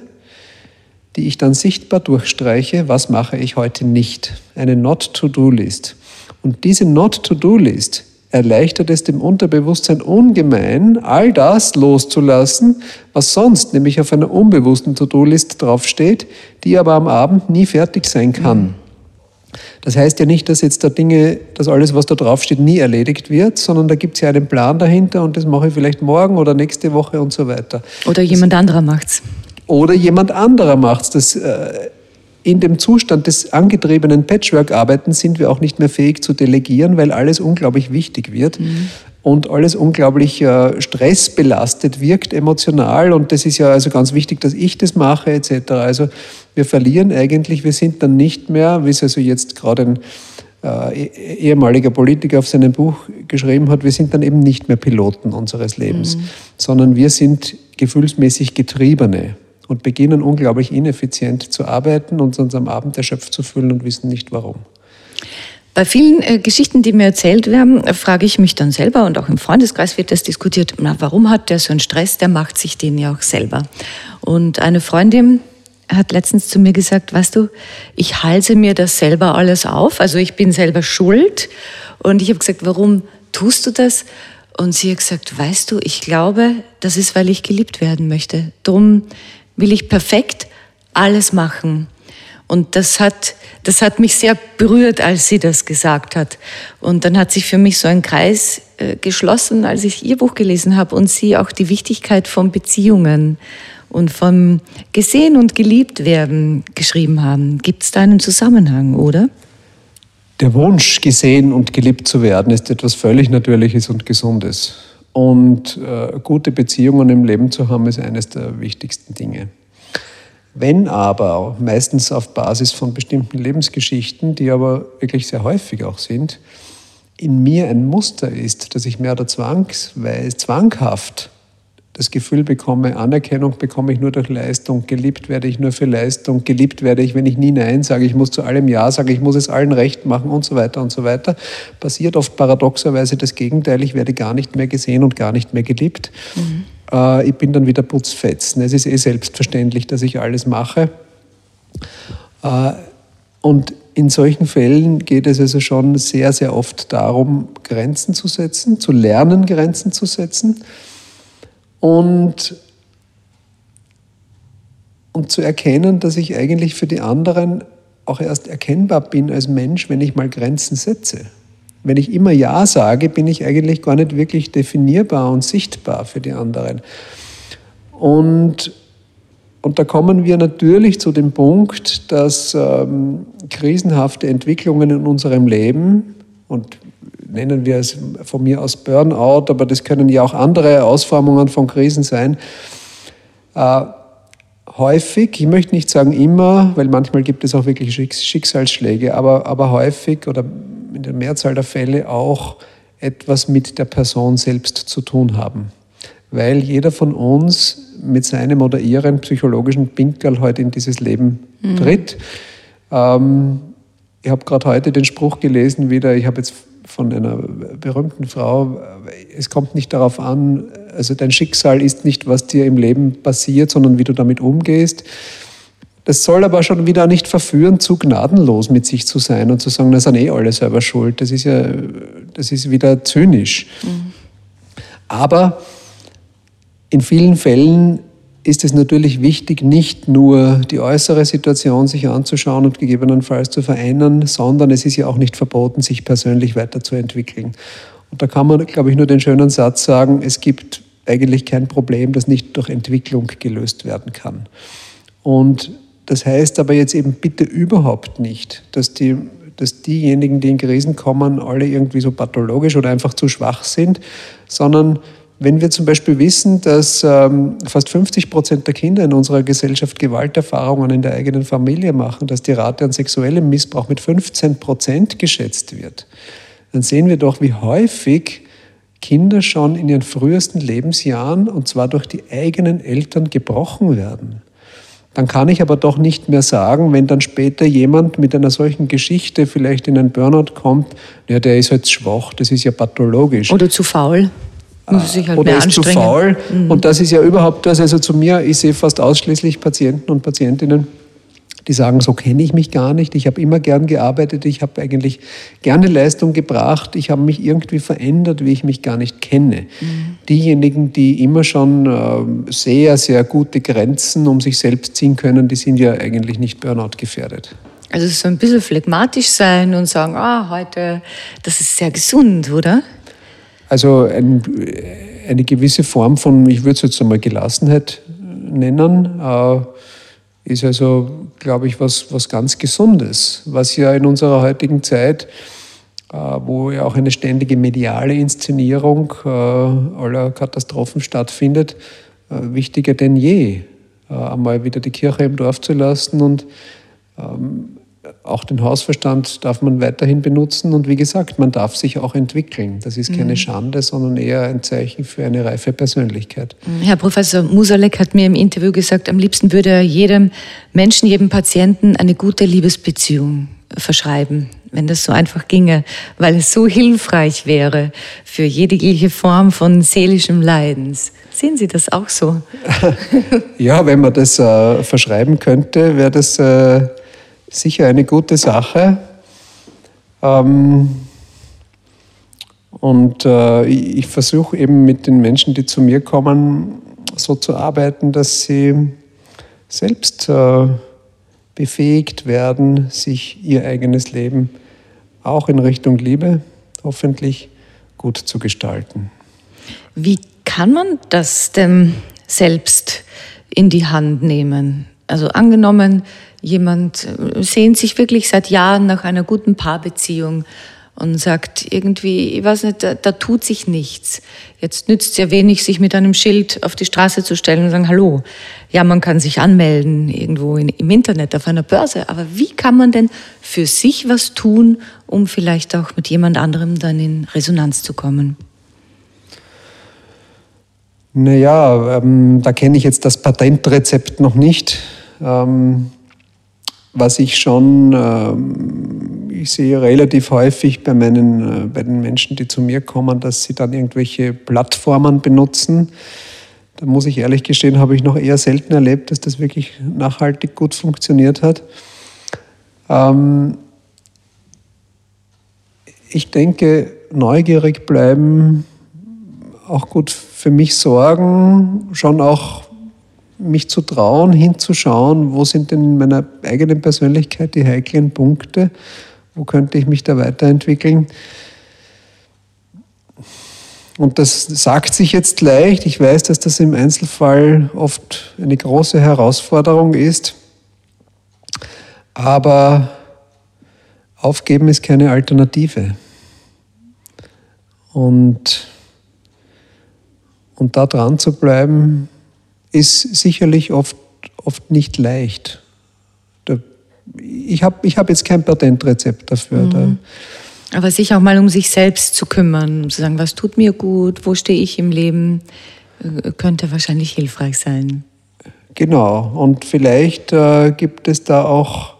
Speaker 3: die ich dann sichtbar durchstreiche, was mache ich heute nicht. Eine Not-to-Do-List. Und diese Not-to-Do-List erleichtert es dem Unterbewusstsein ungemein, all das loszulassen, was sonst nämlich auf einer unbewussten To-Do-List draufsteht, die aber am Abend nie fertig sein kann. Mhm. Das heißt ja nicht, dass jetzt da Dinge, dass alles, was da draufsteht, nie erledigt wird, sondern da gibt es ja einen Plan dahinter und das mache ich vielleicht morgen oder nächste Woche und so weiter.
Speaker 2: Oder jemand das, anderer macht's.
Speaker 3: Oder jemand anderer macht's. Das äh, in dem Zustand des angetriebenen Patchwork-Arbeitens sind wir auch nicht mehr fähig zu delegieren, weil alles unglaublich wichtig wird. Mhm. Und alles unglaublich äh, stressbelastet wirkt, emotional. Und das ist ja also ganz wichtig, dass ich das mache, etc. Also wir verlieren eigentlich, wir sind dann nicht mehr, wie es also jetzt gerade ein äh, eh, ehemaliger Politiker auf seinem Buch geschrieben hat, wir sind dann eben nicht mehr Piloten unseres Lebens, mhm. sondern wir sind gefühlsmäßig Getriebene und beginnen unglaublich ineffizient zu arbeiten und uns am Abend erschöpft zu fühlen und wissen nicht warum.
Speaker 2: Bei vielen äh, Geschichten, die mir erzählt werden, frage ich mich dann selber und auch im Freundeskreis wird das diskutiert, na, warum hat der so einen Stress? Der macht sich den ja auch selber. Und eine Freundin hat letztens zu mir gesagt, weißt du, ich halse mir das selber alles auf, also ich bin selber schuld. Und ich habe gesagt, warum tust du das? Und sie hat gesagt, weißt du, ich glaube, das ist, weil ich geliebt werden möchte. Drum will ich perfekt alles machen. Und das hat, das hat mich sehr berührt, als sie das gesagt hat. Und dann hat sich für mich so ein Kreis äh, geschlossen, als ich ihr Buch gelesen habe und sie auch die Wichtigkeit von Beziehungen und vom gesehen und geliebt werden geschrieben haben. Gibt es da einen Zusammenhang, oder?
Speaker 3: Der Wunsch, gesehen und geliebt zu werden, ist etwas völlig Natürliches und Gesundes. Und äh, gute Beziehungen im Leben zu haben, ist eines der wichtigsten Dinge. Wenn aber, meistens auf Basis von bestimmten Lebensgeschichten, die aber wirklich sehr häufig auch sind, in mir ein Muster ist, dass ich mehr oder zwangsweise, zwanghaft das Gefühl bekomme, Anerkennung bekomme ich nur durch Leistung, geliebt werde ich nur für Leistung, geliebt werde ich, wenn ich nie Nein sage, ich muss zu allem Ja sagen, ich muss es allen recht machen und so weiter und so weiter, passiert oft paradoxerweise das Gegenteil, ich werde gar nicht mehr gesehen und gar nicht mehr geliebt. Mhm. Äh, ich bin dann wieder putzfetzen. Es ist eh selbstverständlich, dass ich alles mache. Äh, und in solchen Fällen geht es also schon sehr, sehr oft darum, Grenzen zu setzen, zu lernen, Grenzen zu setzen und, und zu erkennen, dass ich eigentlich für die anderen auch erst erkennbar bin als Mensch, wenn ich mal Grenzen setze. Wenn ich immer Ja sage, bin ich eigentlich gar nicht wirklich definierbar und sichtbar für die anderen. Und, und da kommen wir natürlich zu dem Punkt, dass ähm, krisenhafte Entwicklungen in unserem Leben, und nennen wir es von mir aus Burnout, aber das können ja auch andere Ausformungen von Krisen sein. Äh, häufig, ich möchte nicht sagen immer, weil manchmal gibt es auch wirklich Schicksalsschläge, aber, aber häufig oder in der Mehrzahl der Fälle auch etwas mit der Person selbst zu tun haben. Weil jeder von uns mit seinem oder ihrem psychologischen Pinkel heute in dieses Leben mhm. tritt. Ähm, ich habe gerade heute den Spruch gelesen wieder, ich habe jetzt von einer berühmten Frau, es kommt nicht darauf an, also dein Schicksal ist nicht, was dir im Leben passiert, sondern wie du damit umgehst. Das soll aber schon wieder nicht verführen, zu gnadenlos mit sich zu sein und zu sagen, das sind eh alle selber schuld. Das ist ja, das ist wieder zynisch. Mhm. Aber in vielen Fällen ist es natürlich wichtig, nicht nur die äußere Situation sich anzuschauen und gegebenenfalls zu verändern, sondern es ist ja auch nicht verboten, sich persönlich weiterzuentwickeln. Und da kann man, glaube ich, nur den schönen Satz sagen, es gibt eigentlich kein Problem, das nicht durch Entwicklung gelöst werden kann. Und das heißt aber jetzt eben bitte überhaupt nicht, dass, die, dass diejenigen, die in Krisen kommen, alle irgendwie so pathologisch oder einfach zu schwach sind, sondern wenn wir zum Beispiel wissen, dass ähm, fast 50 Prozent der Kinder in unserer Gesellschaft Gewalterfahrungen in der eigenen Familie machen, dass die Rate an sexuellem Missbrauch mit 15 Prozent geschätzt wird, dann sehen wir doch, wie häufig Kinder schon in ihren frühesten Lebensjahren, und zwar durch die eigenen Eltern, gebrochen werden. Dann kann ich aber doch nicht mehr sagen, wenn dann später jemand mit einer solchen Geschichte vielleicht in einen Burnout kommt, ja, der ist halt schwach, das ist ja pathologisch.
Speaker 2: Oder zu faul.
Speaker 3: Sich halt oder ist zu faul. Mhm. Und das ist ja überhaupt was. Also zu mir, ich sehe fast ausschließlich Patienten und Patientinnen, die sagen, so kenne ich mich gar nicht, ich habe immer gern gearbeitet, ich habe eigentlich gerne Leistung gebracht, ich habe mich irgendwie verändert, wie ich mich gar nicht kenne. Mhm. Diejenigen, die immer schon äh, sehr, sehr gute Grenzen um sich selbst ziehen können, die sind ja eigentlich nicht Burnout gefährdet.
Speaker 2: Also so ein bisschen phlegmatisch sein und sagen, ah, heute, das ist sehr gesund, oder?
Speaker 3: Also ein, eine gewisse Form von, ich würde es jetzt einmal Gelassenheit nennen, äh, ist also, glaube ich, was, was ganz Gesundes, was ja in unserer heutigen Zeit, äh, wo ja auch eine ständige mediale Inszenierung äh, aller Katastrophen stattfindet, äh, wichtiger denn je, äh, einmal wieder die Kirche im Dorf zu lassen und ähm, auch den Hausverstand darf man weiterhin benutzen und wie gesagt, man darf sich auch entwickeln. Das ist keine mhm. Schande, sondern eher ein Zeichen für eine reife Persönlichkeit.
Speaker 2: Herr Professor Musalek hat mir im Interview gesagt, am liebsten würde er jedem Menschen, jedem Patienten eine gute Liebesbeziehung verschreiben, wenn das so einfach ginge, weil es so hilfreich wäre für jegliche Form von seelischem Leidens. Sehen Sie das auch so?
Speaker 3: ja, wenn man das äh, verschreiben könnte, wäre das äh, sicher eine gute Sache. Ähm, und äh, ich versuche eben mit den Menschen, die zu mir kommen, so zu arbeiten, dass sie selbst äh, befähigt werden, sich ihr eigenes Leben auch in Richtung Liebe hoffentlich gut zu gestalten.
Speaker 2: Wie kann man das denn selbst in die Hand nehmen? Also angenommen, jemand äh, sehnt sich wirklich seit Jahren nach einer guten Paarbeziehung und sagt irgendwie, ich weiß nicht, da, da tut sich nichts. Jetzt nützt es ja wenig, sich mit einem Schild auf die Straße zu stellen und sagen, hallo. Ja, man kann sich anmelden irgendwo in, im Internet auf einer Börse, aber wie kann man denn für sich was tun, um vielleicht auch mit jemand anderem dann in Resonanz zu kommen?
Speaker 3: Naja, ähm, da kenne ich jetzt das Patentrezept noch nicht. Ähm, was ich schon, ähm, ich sehe relativ häufig bei, meinen, äh, bei den Menschen, die zu mir kommen, dass sie dann irgendwelche Plattformen benutzen. Da muss ich ehrlich gestehen, habe ich noch eher selten erlebt, dass das wirklich nachhaltig gut funktioniert hat. Ähm, ich denke, neugierig bleiben, auch gut für mich sorgen, schon auch mich zu trauen, hinzuschauen, wo sind denn in meiner eigenen Persönlichkeit die heiklen Punkte, wo könnte ich mich da weiterentwickeln. Und das sagt sich jetzt leicht. Ich weiß, dass das im Einzelfall oft eine große Herausforderung ist. Aber aufgeben ist keine Alternative. Und, und da dran zu bleiben, ist sicherlich oft, oft nicht leicht. Ich habe ich hab jetzt kein Patentrezept dafür. Mhm.
Speaker 2: Aber sich auch mal um sich selbst zu kümmern, zu sagen, was tut mir gut, wo stehe ich im Leben, äh, könnte wahrscheinlich hilfreich sein.
Speaker 3: Genau, und vielleicht äh, gibt es da auch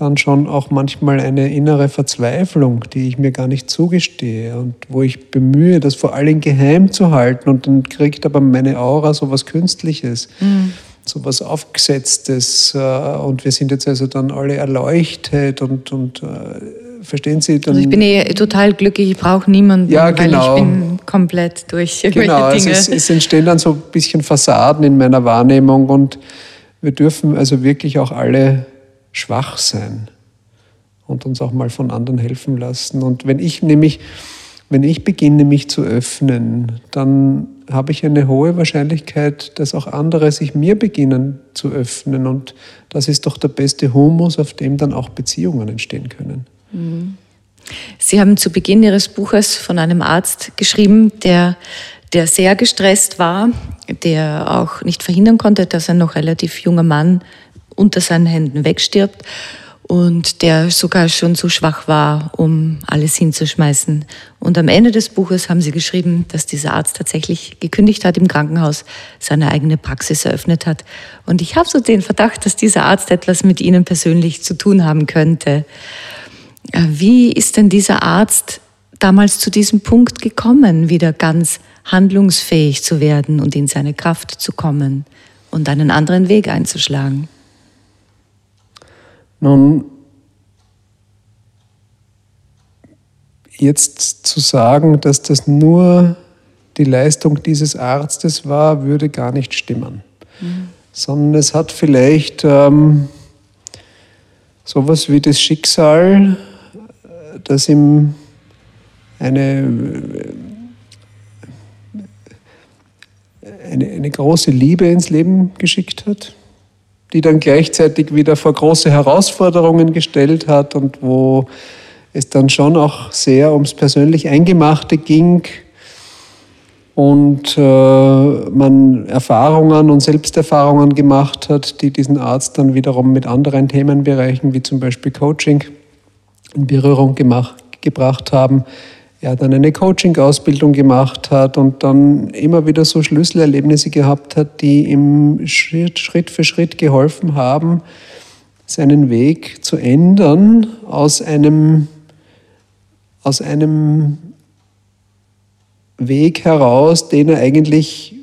Speaker 3: dann schon auch manchmal eine innere Verzweiflung, die ich mir gar nicht zugestehe und wo ich bemühe, das vor allem geheim zu halten und dann kriegt aber meine Aura so was Künstliches, mhm. so was Aufgesetztes äh, und wir sind jetzt also dann alle erleuchtet und, und äh, verstehen Sie? Dann,
Speaker 2: also ich bin eh total glücklich, ich brauche niemanden,
Speaker 3: ja, genau.
Speaker 2: weil ich bin komplett durch
Speaker 3: irgendwelche genau, Dinge. Also es, es entstehen dann so ein bisschen Fassaden in meiner Wahrnehmung und wir dürfen also wirklich auch alle schwach sein und uns auch mal von anderen helfen lassen. Und wenn ich nämlich, wenn ich beginne, mich zu öffnen, dann habe ich eine hohe Wahrscheinlichkeit, dass auch andere sich mir beginnen zu öffnen. Und das ist doch der beste Humus, auf dem dann auch Beziehungen entstehen können. Mhm.
Speaker 2: Sie haben zu Beginn Ihres Buches von einem Arzt geschrieben, der, der sehr gestresst war, der auch nicht verhindern konnte, dass ein noch relativ junger Mann unter seinen Händen wegstirbt und der sogar schon zu schwach war, um alles hinzuschmeißen. Und am Ende des Buches haben sie geschrieben, dass dieser Arzt tatsächlich gekündigt hat im Krankenhaus, seine eigene Praxis eröffnet hat. Und ich habe so den Verdacht, dass dieser Arzt etwas mit Ihnen persönlich zu tun haben könnte. Äh, wie ist denn dieser Arzt damals zu diesem Punkt gekommen, wieder ganz handlungsfähig zu werden und in seine Kraft zu kommen und einen anderen Weg einzuschlagen?
Speaker 3: Nun, jetzt zu sagen, dass das nur die Leistung dieses Arztes war, würde gar nicht stimmen. Mhm. Sondern es hat vielleicht ähm, sowas wie das Schicksal, das ihm eine, eine, eine große Liebe ins Leben geschickt hat, die dann gleichzeitig wieder vor große Herausforderungen gestellt hat und wo es dann schon auch sehr ums persönlich Eingemachte ging und äh, man Erfahrungen und Selbsterfahrungen gemacht hat, die diesen Arzt dann wiederum mit anderen Themenbereichen wie zum Beispiel Coaching in Berührung gemacht, gebracht haben. Er dann eine Coaching-Ausbildung gemacht hat und dann immer wieder so Schlüsselerlebnisse gehabt hat, die ihm Schritt, Schritt für Schritt geholfen haben, seinen Weg zu ändern aus einem aus einem Weg heraus, den er eigentlich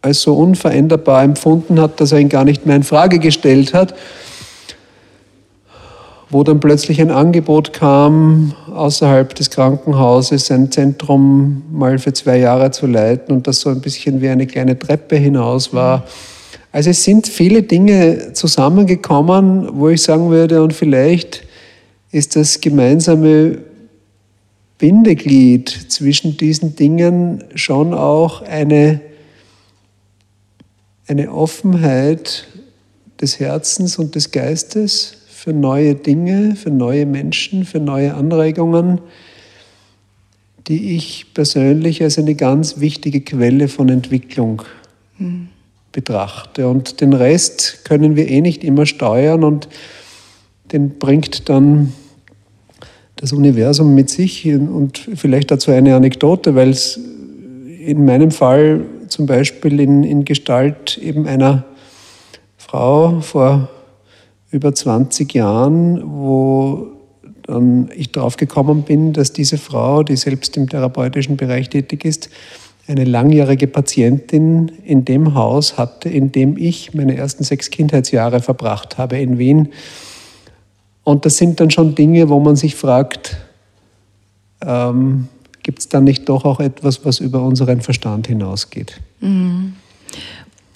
Speaker 3: als so unveränderbar empfunden hat, dass er ihn gar nicht mehr in Frage gestellt hat, wo dann plötzlich ein Angebot kam, außerhalb des Krankenhauses ein Zentrum mal für zwei Jahre zu leiten und das so ein bisschen wie eine kleine Treppe hinaus war. Also es sind viele Dinge zusammengekommen, wo ich sagen würde, und vielleicht ist das gemeinsame Bindeglied zwischen diesen Dingen schon auch eine, eine Offenheit des Herzens und des Geistes für neue Dinge, für neue Menschen, für neue Anregungen, die ich persönlich als eine ganz wichtige Quelle von Entwicklung mhm. betrachte. Und den Rest können wir eh nicht immer steuern und den bringt dann das Universum mit sich und vielleicht dazu eine Anekdote, weil es in meinem Fall zum Beispiel in, in Gestalt eben einer Frau vor über 20 Jahren, wo dann ich darauf gekommen bin, dass diese Frau, die selbst im therapeutischen Bereich tätig ist, eine langjährige Patientin in dem Haus hatte, in dem ich meine ersten sechs Kindheitsjahre verbracht habe in Wien. Und das sind dann schon Dinge, wo man sich fragt, ähm, gibt es da nicht doch auch etwas, was über unseren Verstand hinausgeht? Mhm.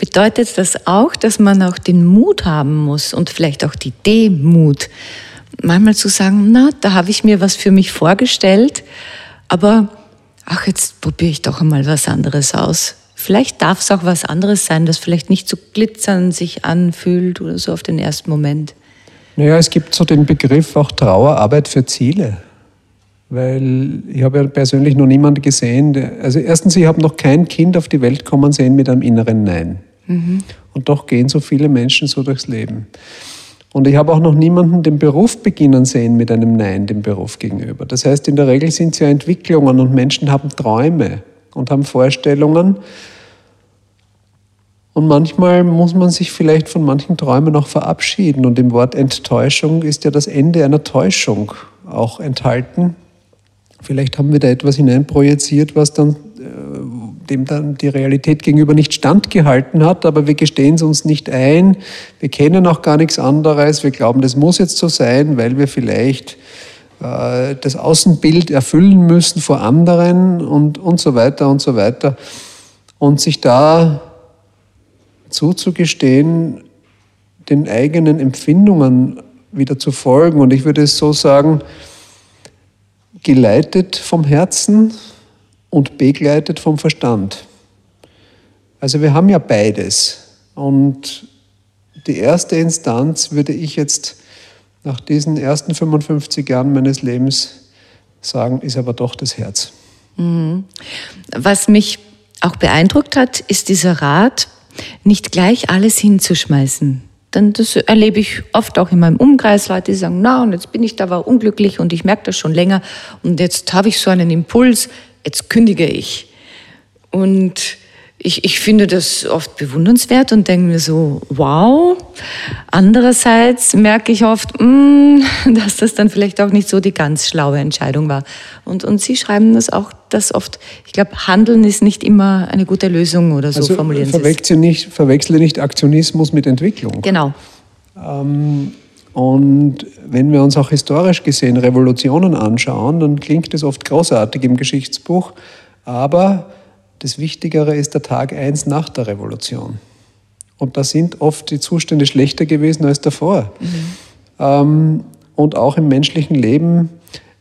Speaker 2: Bedeutet das auch, dass man auch den Mut haben muss und vielleicht auch die Demut, manchmal zu sagen, na, da habe ich mir was für mich vorgestellt, aber ach, jetzt probiere ich doch einmal was anderes aus. Vielleicht darf es auch was anderes sein, das vielleicht nicht so glitzern sich anfühlt oder so auf den ersten Moment.
Speaker 3: Naja, es gibt so den Begriff auch Trauerarbeit für Ziele. Weil ich habe ja persönlich noch niemanden gesehen, der, also erstens, ich habe noch kein Kind auf die Welt kommen sehen mit einem inneren Nein. Und doch gehen so viele Menschen so durchs Leben. Und ich habe auch noch niemanden den Beruf beginnen sehen mit einem Nein dem Beruf gegenüber. Das heißt, in der Regel sind es ja Entwicklungen und Menschen haben Träume und haben Vorstellungen und manchmal muss man sich vielleicht von manchen Träumen auch verabschieden. Und im Wort Enttäuschung ist ja das Ende einer Täuschung auch enthalten. Vielleicht haben wir da etwas hineinprojiziert, was dann dem dann die Realität gegenüber nicht standgehalten hat, aber wir gestehen es uns nicht ein. Wir kennen auch gar nichts anderes. Wir glauben, das muss jetzt so sein, weil wir vielleicht äh, das Außenbild erfüllen müssen vor anderen und, und so weiter und so weiter. Und sich da zuzugestehen, den eigenen Empfindungen wieder zu folgen. Und ich würde es so sagen, geleitet vom Herzen und begleitet vom Verstand. Also wir haben ja beides. Und die erste Instanz würde ich jetzt nach diesen ersten 55 Jahren meines Lebens sagen, ist aber doch das Herz. Mhm.
Speaker 2: Was mich auch beeindruckt hat, ist dieser Rat, nicht gleich alles hinzuschmeißen. Dann das erlebe ich oft auch in meinem Umkreis, Leute, die sagen, na, und jetzt bin ich da war unglücklich und ich merke das schon länger und jetzt habe ich so einen Impuls, jetzt kündige ich. Und ich, ich finde das oft bewundernswert und denke mir so, wow. Andererseits merke ich oft, mh, mm, dass das dann vielleicht auch nicht so die ganz schlaue Entscheidung war. Und, und Sie schreiben das auch, dass oft, ich glaube, Handeln ist nicht immer eine gute Lösung oder so
Speaker 3: also
Speaker 2: formulieren
Speaker 3: Sie es. Nicht, verwechsle nicht Aktionismus mit Entwicklung.
Speaker 2: Genau. Ähm,
Speaker 3: Und wenn wir uns auch historisch gesehen Revolutionen anschauen, dann klingt es oft großartig im Geschichtsbuch, aber das Wichtigere ist der Tag eins nach der Revolution. Und da sind oft die Zustände schlechter gewesen als davor. Mhm. Ähm, und auch im menschlichen Leben,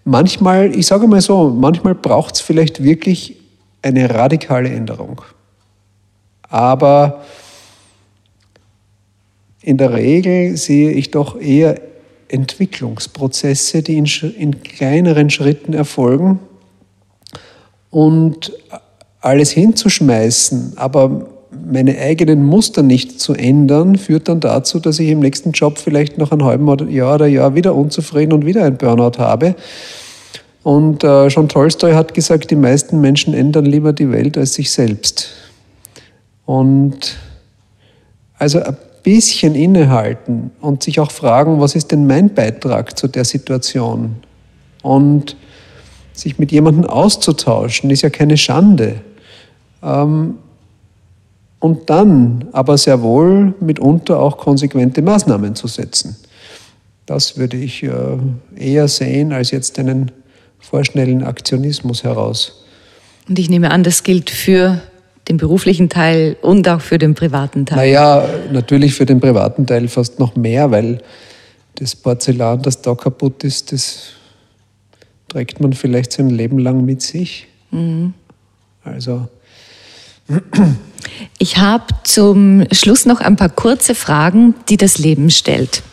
Speaker 3: manchmal, ich sage mal so, manchmal braucht es vielleicht wirklich eine radikale Änderung. Aber in der Regel sehe ich doch eher Entwicklungsprozesse, die in, in kleineren Schritten erfolgen. Und alles hinzuschmeißen, aber meine eigenen Muster nicht zu ändern, führt dann dazu, dass ich im nächsten Job vielleicht noch ein halben Jahr oder Jahr wieder unzufrieden und wieder ein Burnout habe. Und äh, schon Tolstoi hat gesagt, die meisten Menschen ändern lieber die Welt als sich selbst. Und also ein bisschen innehalten und sich auch fragen, was ist denn mein Beitrag zu der Situation? Und sich mit jemandem auszutauschen, ist ja keine Schande. Ähm, und dann aber sehr wohl mitunter auch konsequente Maßnahmen zu setzen. Das würde ich äh, eher sehen als jetzt einen vorschnellen Aktionismus heraus.
Speaker 2: Und ich nehme an, das gilt für den beruflichen Teil und auch für den privaten Teil.
Speaker 3: Naja, natürlich für den privaten Teil fast noch mehr, weil das Porzellan, das da kaputt ist, das trägt man vielleicht sein Leben lang mit sich. Mhm. Also.
Speaker 2: Ich habe zum Schluss noch ein paar kurze Fragen, die das Leben stellt.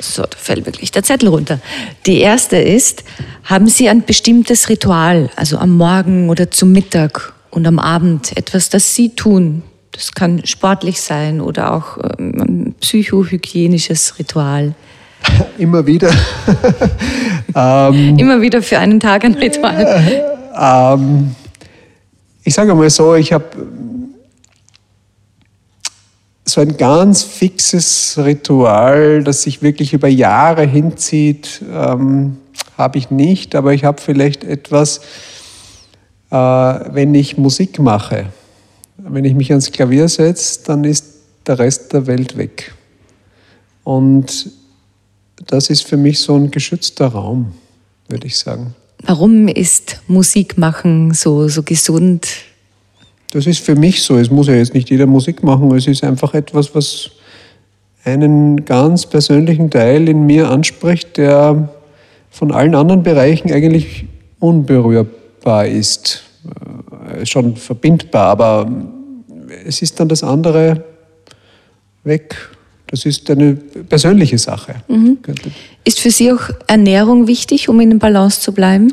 Speaker 2: So, da fällt wirklich der Zettel runter. Die erste ist, haben Sie ein bestimmtes Ritual, also am Morgen oder zum Mittag und am Abend, etwas, das Sie tun? Das kann sportlich sein oder auch ähm, ein psychohygienisches Ritual.
Speaker 3: Immer wieder.
Speaker 2: ähm, Immer wieder für einen Tag ein Ritual.
Speaker 3: Ähm, ich sage mal so, ich habe so ein ganz fixes Ritual, das sich wirklich über Jahre hinzieht, ähm, habe ich nicht, aber ich habe vielleicht etwas, äh, wenn ich Musik mache. Wenn ich mich ans Klavier setze, dann ist der Rest der Welt weg. Und das ist für mich so ein geschützter Raum, würde ich sagen.
Speaker 2: Warum ist Musik machen so, so gesund?
Speaker 3: Das ist für mich so. Es muss ja jetzt nicht jeder Musik machen. Es ist einfach etwas, was einen ganz persönlichen Teil in mir anspricht, der von allen anderen Bereichen eigentlich unberührbar ist. Äh, schon verbindbar, aber es ist dann das andere weg. Das ist eine persönliche Sache. Mhm.
Speaker 2: Ist für Sie auch Ernährung wichtig, um in Balance zu bleiben?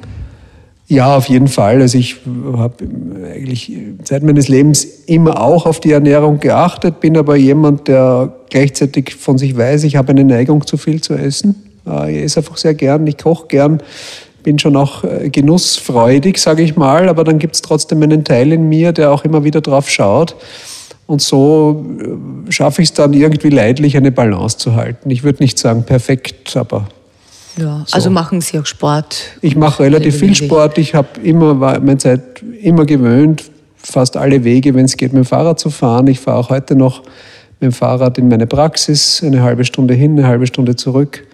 Speaker 3: Ja, auf jeden Fall. Also ich habe eigentlich seit meines Lebens immer auch auf die Ernährung geachtet, bin aber jemand, der gleichzeitig von sich weiß, ich habe eine Neigung zu viel zu essen. Äh, ich esse einfach sehr gern, ich koche gern, bin schon auch äh, genussfreudig, sage ich mal, aber dann gibt es trotzdem einen Teil in mir, der auch immer wieder drauf schaut. Und so äh, schaffe ich es dann irgendwie leidlich, eine Balance zu halten. Ich würde nicht sagen perfekt, aber
Speaker 2: ja, so. also machen Sie auch Sport?
Speaker 3: Ich mache relativ viel Sport. Ich habe immer meine Zeit immer gewöhnt, fast alle Wege, wenn es geht, mit dem Fahrrad zu fahren. Ich fahre auch heute noch mit dem Fahrrad in meine Praxis, eine halbe Stunde hin, eine halbe Stunde zurück.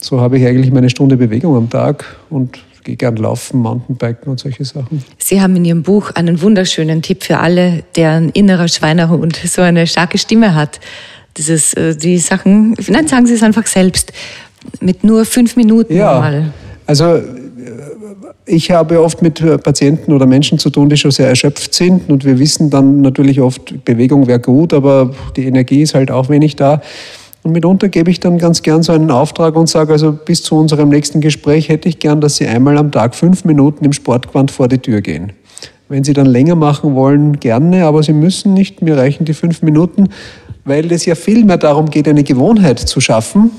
Speaker 3: So habe ich eigentlich meine Stunde Bewegung am Tag und gehe gern laufen, Mountainbiken und solche Sachen.
Speaker 2: Sie haben in Ihrem Buch einen wunderschönen Tipp für alle, der ein innerer Schweinehund so eine starke Stimme hat. Dieses, äh, die Sachen, nein, sagen Sie es einfach selbst mit nur fünf Minuten
Speaker 3: ja, mal. Also äh, ich habe oft mit Patienten oder Menschen zu tun, die schon sehr erschöpft sind und wir wissen dann natürlich oft, Bewegung wäre gut, aber die Energie ist halt auch wenig da. Und mitunter gebe ich dann ganz gern so einen Auftrag und sage, also bis zu unserem nächsten Gespräch hätte ich gern, dass Sie einmal am Tag fünf Minuten im Sportquant vor die Tür gehen. Wenn Sie dann länger machen wollen, gerne, aber Sie müssen nicht, mir reichen die fünf Minuten, weil es ja viel mehr darum geht, eine Gewohnheit zu schaffen,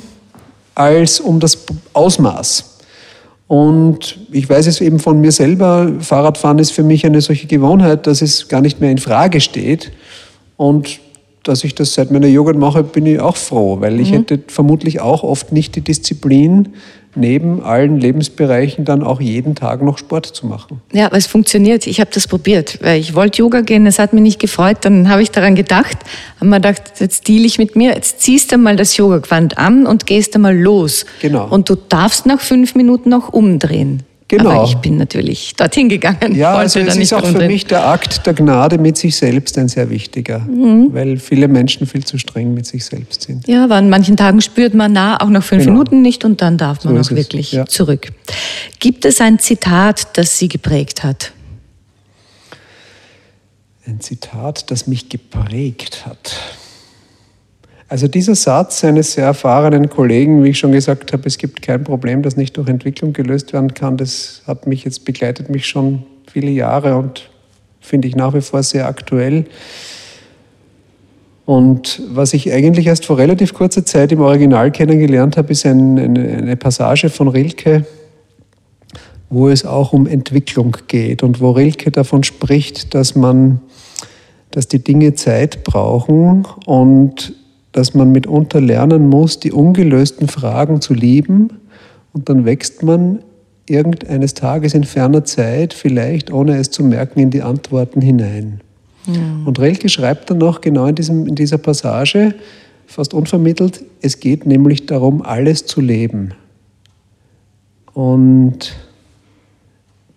Speaker 3: als um das Ausmaß. Und ich weiß es eben von mir selber, Fahrradfahren ist für mich eine solche Gewohnheit, dass es gar nicht mehr in Frage steht. Und dass ich das seit meiner Jugend mache, bin ich auch froh, weil ich mhm. hätte vermutlich auch oft nicht die Disziplin, neben allen Lebensbereichen dann auch jeden Tag noch Sport zu machen.
Speaker 2: Ja, aber es funktioniert. Ich habe das probiert. Weil ich wollte Yoga gehen, es hat mich nicht gefreut. Dann habe ich daran gedacht, habe mir gedacht, jetzt deal ich mit mir, jetzt ziehst du mal das Yoga-Gewand an und gehst einmal los.
Speaker 3: Genau.
Speaker 2: Und du darfst nach fünf Minuten auch umdrehen.
Speaker 3: Genau.
Speaker 2: Aber ich bin natürlich dorthin gegangen.
Speaker 3: Ja, also es ist auch für mich der Akt der Gnade mit sich selbst ein sehr wichtiger,
Speaker 2: Mhm.
Speaker 3: weil viele Menschen viel zu streng mit sich selbst sind.
Speaker 2: Ja, aber an manchen Tagen spürt man na auch nach fünf
Speaker 3: Genau.
Speaker 2: Minuten nicht und dann darf man
Speaker 3: So
Speaker 2: auch wirklich
Speaker 3: ja.
Speaker 2: zurück. Gibt es ein Zitat, das Sie geprägt hat?
Speaker 3: Ein Zitat, das mich geprägt hat. Also dieser Satz eines sehr erfahrenen Kollegen, wie ich schon gesagt habe, es gibt kein Problem, das nicht durch Entwicklung gelöst werden kann, das hat mich jetzt begleitet mich schon viele Jahre und finde ich nach wie vor sehr aktuell. Und was ich eigentlich erst vor relativ kurzer Zeit im Original kennengelernt habe, ist ein, eine, eine Passage von Rilke, wo es auch um Entwicklung geht und wo Rilke davon spricht, dass man, dass die Dinge Zeit brauchen und dass man mitunter lernen muss, die ungelösten Fragen zu lieben und dann wächst man irgendeines Tages in ferner Zeit, vielleicht ohne es zu merken, in die Antworten hinein. Und Rilke schreibt dann noch genau in, diesem, in dieser Passage, fast unvermittelt, es geht nämlich darum, alles zu leben. Und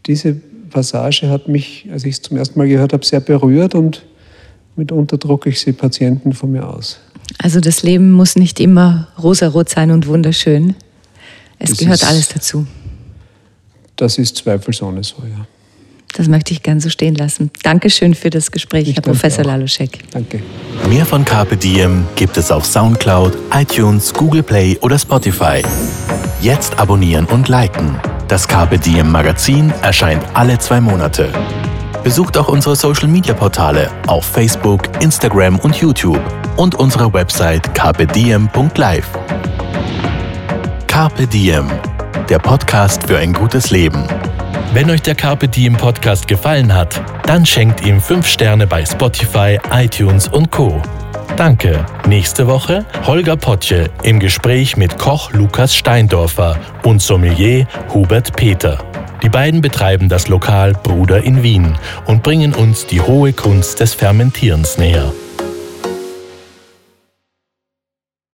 Speaker 3: diese Passage hat mich, als ich es zum ersten Mal gehört habe, sehr berührt und mitunter drucke ich sie Patienten von mir aus.
Speaker 2: Also das Leben muss nicht immer rosarot sein und wunderschön. Es
Speaker 3: Das
Speaker 2: gehört
Speaker 3: ist-
Speaker 2: alles dazu.
Speaker 3: Das ist zweifelsohne so, ja.
Speaker 2: Das möchte ich gern so stehen lassen. Dankeschön für das Gespräch,
Speaker 3: Ich
Speaker 2: Herr Professor
Speaker 3: auch.
Speaker 2: Laluschek.
Speaker 3: Danke.
Speaker 1: Mehr von Carpe Diem gibt es auf Soundcloud, iTunes, Google Play oder Spotify. Jetzt abonnieren und liken. Das Carpe Diem Magazin erscheint alle zwei Monate. Besucht auch unsere Social Media Portale auf Facebook, Instagram und YouTube und unsere Website carpediem.live. Carpe Diem, der Podcast für ein gutes Leben. Wenn euch der Carpe Diem Podcast gefallen hat, dann schenkt ihm 5 Sterne bei Spotify, iTunes und Co. Danke. Nächste Woche Holger Potje im Gespräch mit Koch Lukas Steindorfer und Sommelier Hubert Peter. Die beiden betreiben das Lokal Bruder in Wien und bringen uns die hohe Kunst des Fermentierens näher.